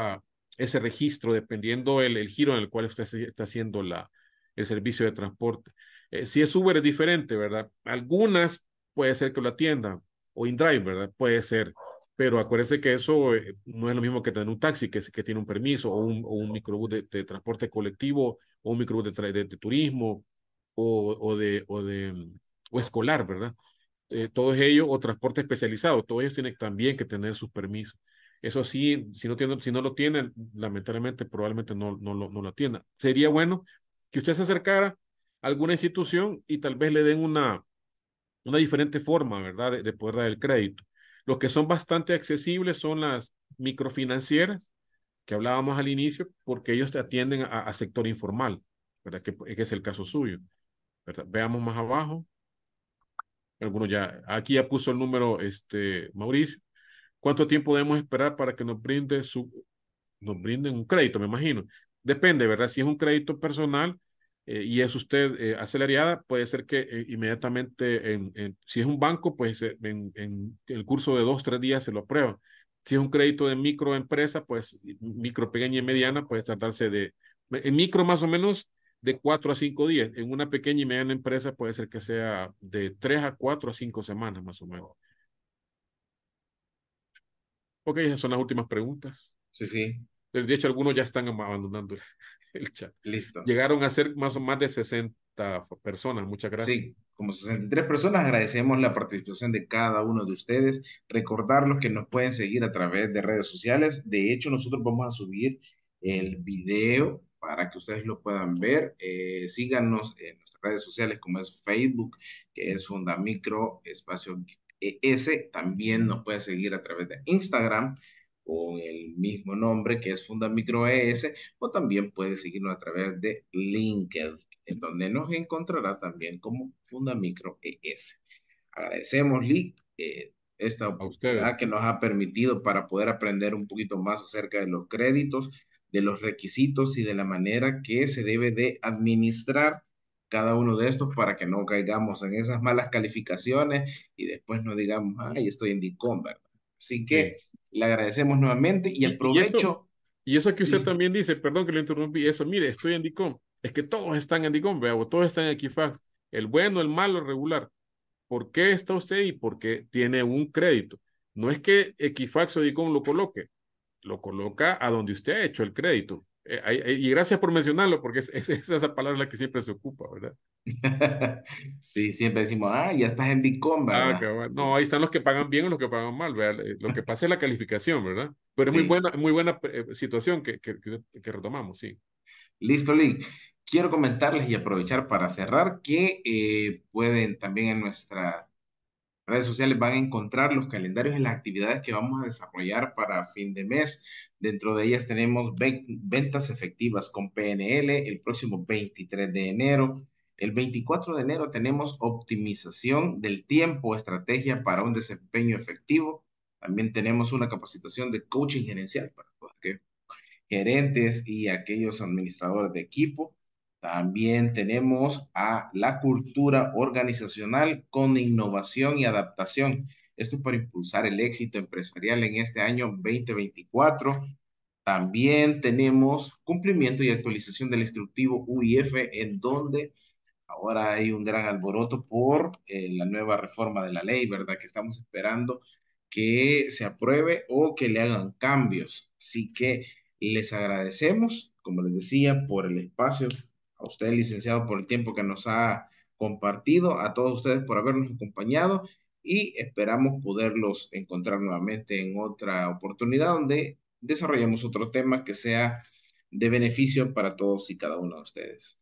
ese registro dependiendo el, el giro en el cual usted está haciendo la, el servicio de transporte. Eh, si es Uber es diferente, ¿verdad? Algunas puede ser que lo atiendan, o InDrive, ¿verdad? Puede ser, pero acuérdese que eso eh, no es lo mismo que tener un taxi que, que tiene un permiso o un, o un microbús de, transporte colectivo o un microbús de, de, turismo o, o, de, o, de, o escolar, ¿verdad? Eh, todos ellos, o transporte especializado, todos ellos tienen también que tener sus permisos. Eso sí, si no, tienen, si no lo tienen, lamentablemente probablemente no, no, lo, no lo atiendan. Sería bueno que usted se acercara a alguna institución y tal vez le den una, una diferente forma, ¿verdad?, de, poder dar el crédito. Los que son bastante accesibles son las microfinancieras, que hablábamos al inicio, porque ellos atienden a, sector informal, ¿verdad? Que, que, es el caso suyo. ¿verdad? Veamos más abajo. Algunos ya, aquí ya puso el número este, Mauricio. ¿Cuánto tiempo debemos esperar para que nos brinde su, nos brinden un crédito, me imagino? Depende, ¿verdad? Si es un crédito personal, eh, y es usted eh, puede ser que eh, inmediatamente, en, si es un banco, pues en, en, el curso de dos, tres días se lo aprueba. Si es un crédito de microempresa, pues micro, pequeña y mediana, puede tratarse de, en micro más o menos, de cuatro a cinco días. En una pequeña y mediana empresa puede ser que sea de tres a cuatro a cinco semanas más o menos. Ok, esas son las últimas preguntas. Sí, sí. De hecho, algunos ya están abandonando el chat. Listo. Llegaron a ser más o más de 60 personas. Muchas gracias. Sí, como 63 personas. Agradecemos la participación de cada uno de ustedes. Recordarlos que nos pueden seguir a través de redes sociales. De hecho, nosotros vamos a subir el video para que ustedes lo puedan ver. Eh, síganos en nuestras redes sociales como es Facebook, que es Fundamicro Espacio ES. También nos pueden seguir a través de Instagram con el mismo nombre que es Fundamicro ES o también puede seguirnos a través de LinkedIn, en donde nos encontrará también como Fundamicro ES. Agradecemos, Lee, eh, esta oportunidad que nos ha permitido para poder aprender un poquito más acerca de los créditos, de los requisitos y de la manera que se debe de administrar cada uno de estos para que no caigamos en esas malas calificaciones y después no digamos, ay, estoy en DICOM, ¿verdad? Así que le agradecemos nuevamente y aprovecho. Y eso, que usted también dice, perdón que le interrumpí, eso, mire, estoy en DICOM. Es que todos están en DICOM, vea, todos están en Equifax. El bueno, el malo, el regular. ¿Por qué está usted y por qué tiene un crédito? No es que Equifax o DICOM lo coloque, lo coloca a donde usted ha hecho el crédito. Eh, y gracias por mencionarlo, porque es, es, esa palabra la que siempre se ocupa, ¿verdad? sí, siempre decimos, ah, ya estás en DICOM, ah, ¿verdad? no, ahí están los que pagan bien o los que pagan mal, ¿verdad? Eh, lo que pasa es la calificación, ¿verdad? Pero es muy buena, muy buena eh, situación que, que, que, retomamos, sí. Listo, Lee. Quiero comentarles y aprovechar para cerrar que pueden también en nuestra redes sociales van a encontrar los calendarios y las actividades que vamos a desarrollar para fin de mes. Dentro de ellas tenemos ventas efectivas con PNL el próximo 23 de enero. El 24 de enero tenemos optimización del tiempo, estrategia para un desempeño efectivo. También tenemos una capacitación de coaching gerencial para todos aquellos gerentes y aquellos administradores de equipo. También tenemos a la cultura organizacional con innovación y adaptación. Esto es para impulsar el éxito empresarial en este año 2024. También tenemos cumplimiento y actualización del instructivo UIF, en donde ahora hay un gran alboroto por eh, la nueva reforma de la ley, ¿verdad? Que estamos esperando que se apruebe o que le hagan cambios. Así que les agradecemos, como les decía, por el espacio a usted, licenciado, por el tiempo que nos ha compartido, a todos ustedes por habernos acompañado y esperamos poderlos encontrar nuevamente en otra oportunidad donde desarrollemos otro tema que sea de beneficio para todos y cada uno de ustedes.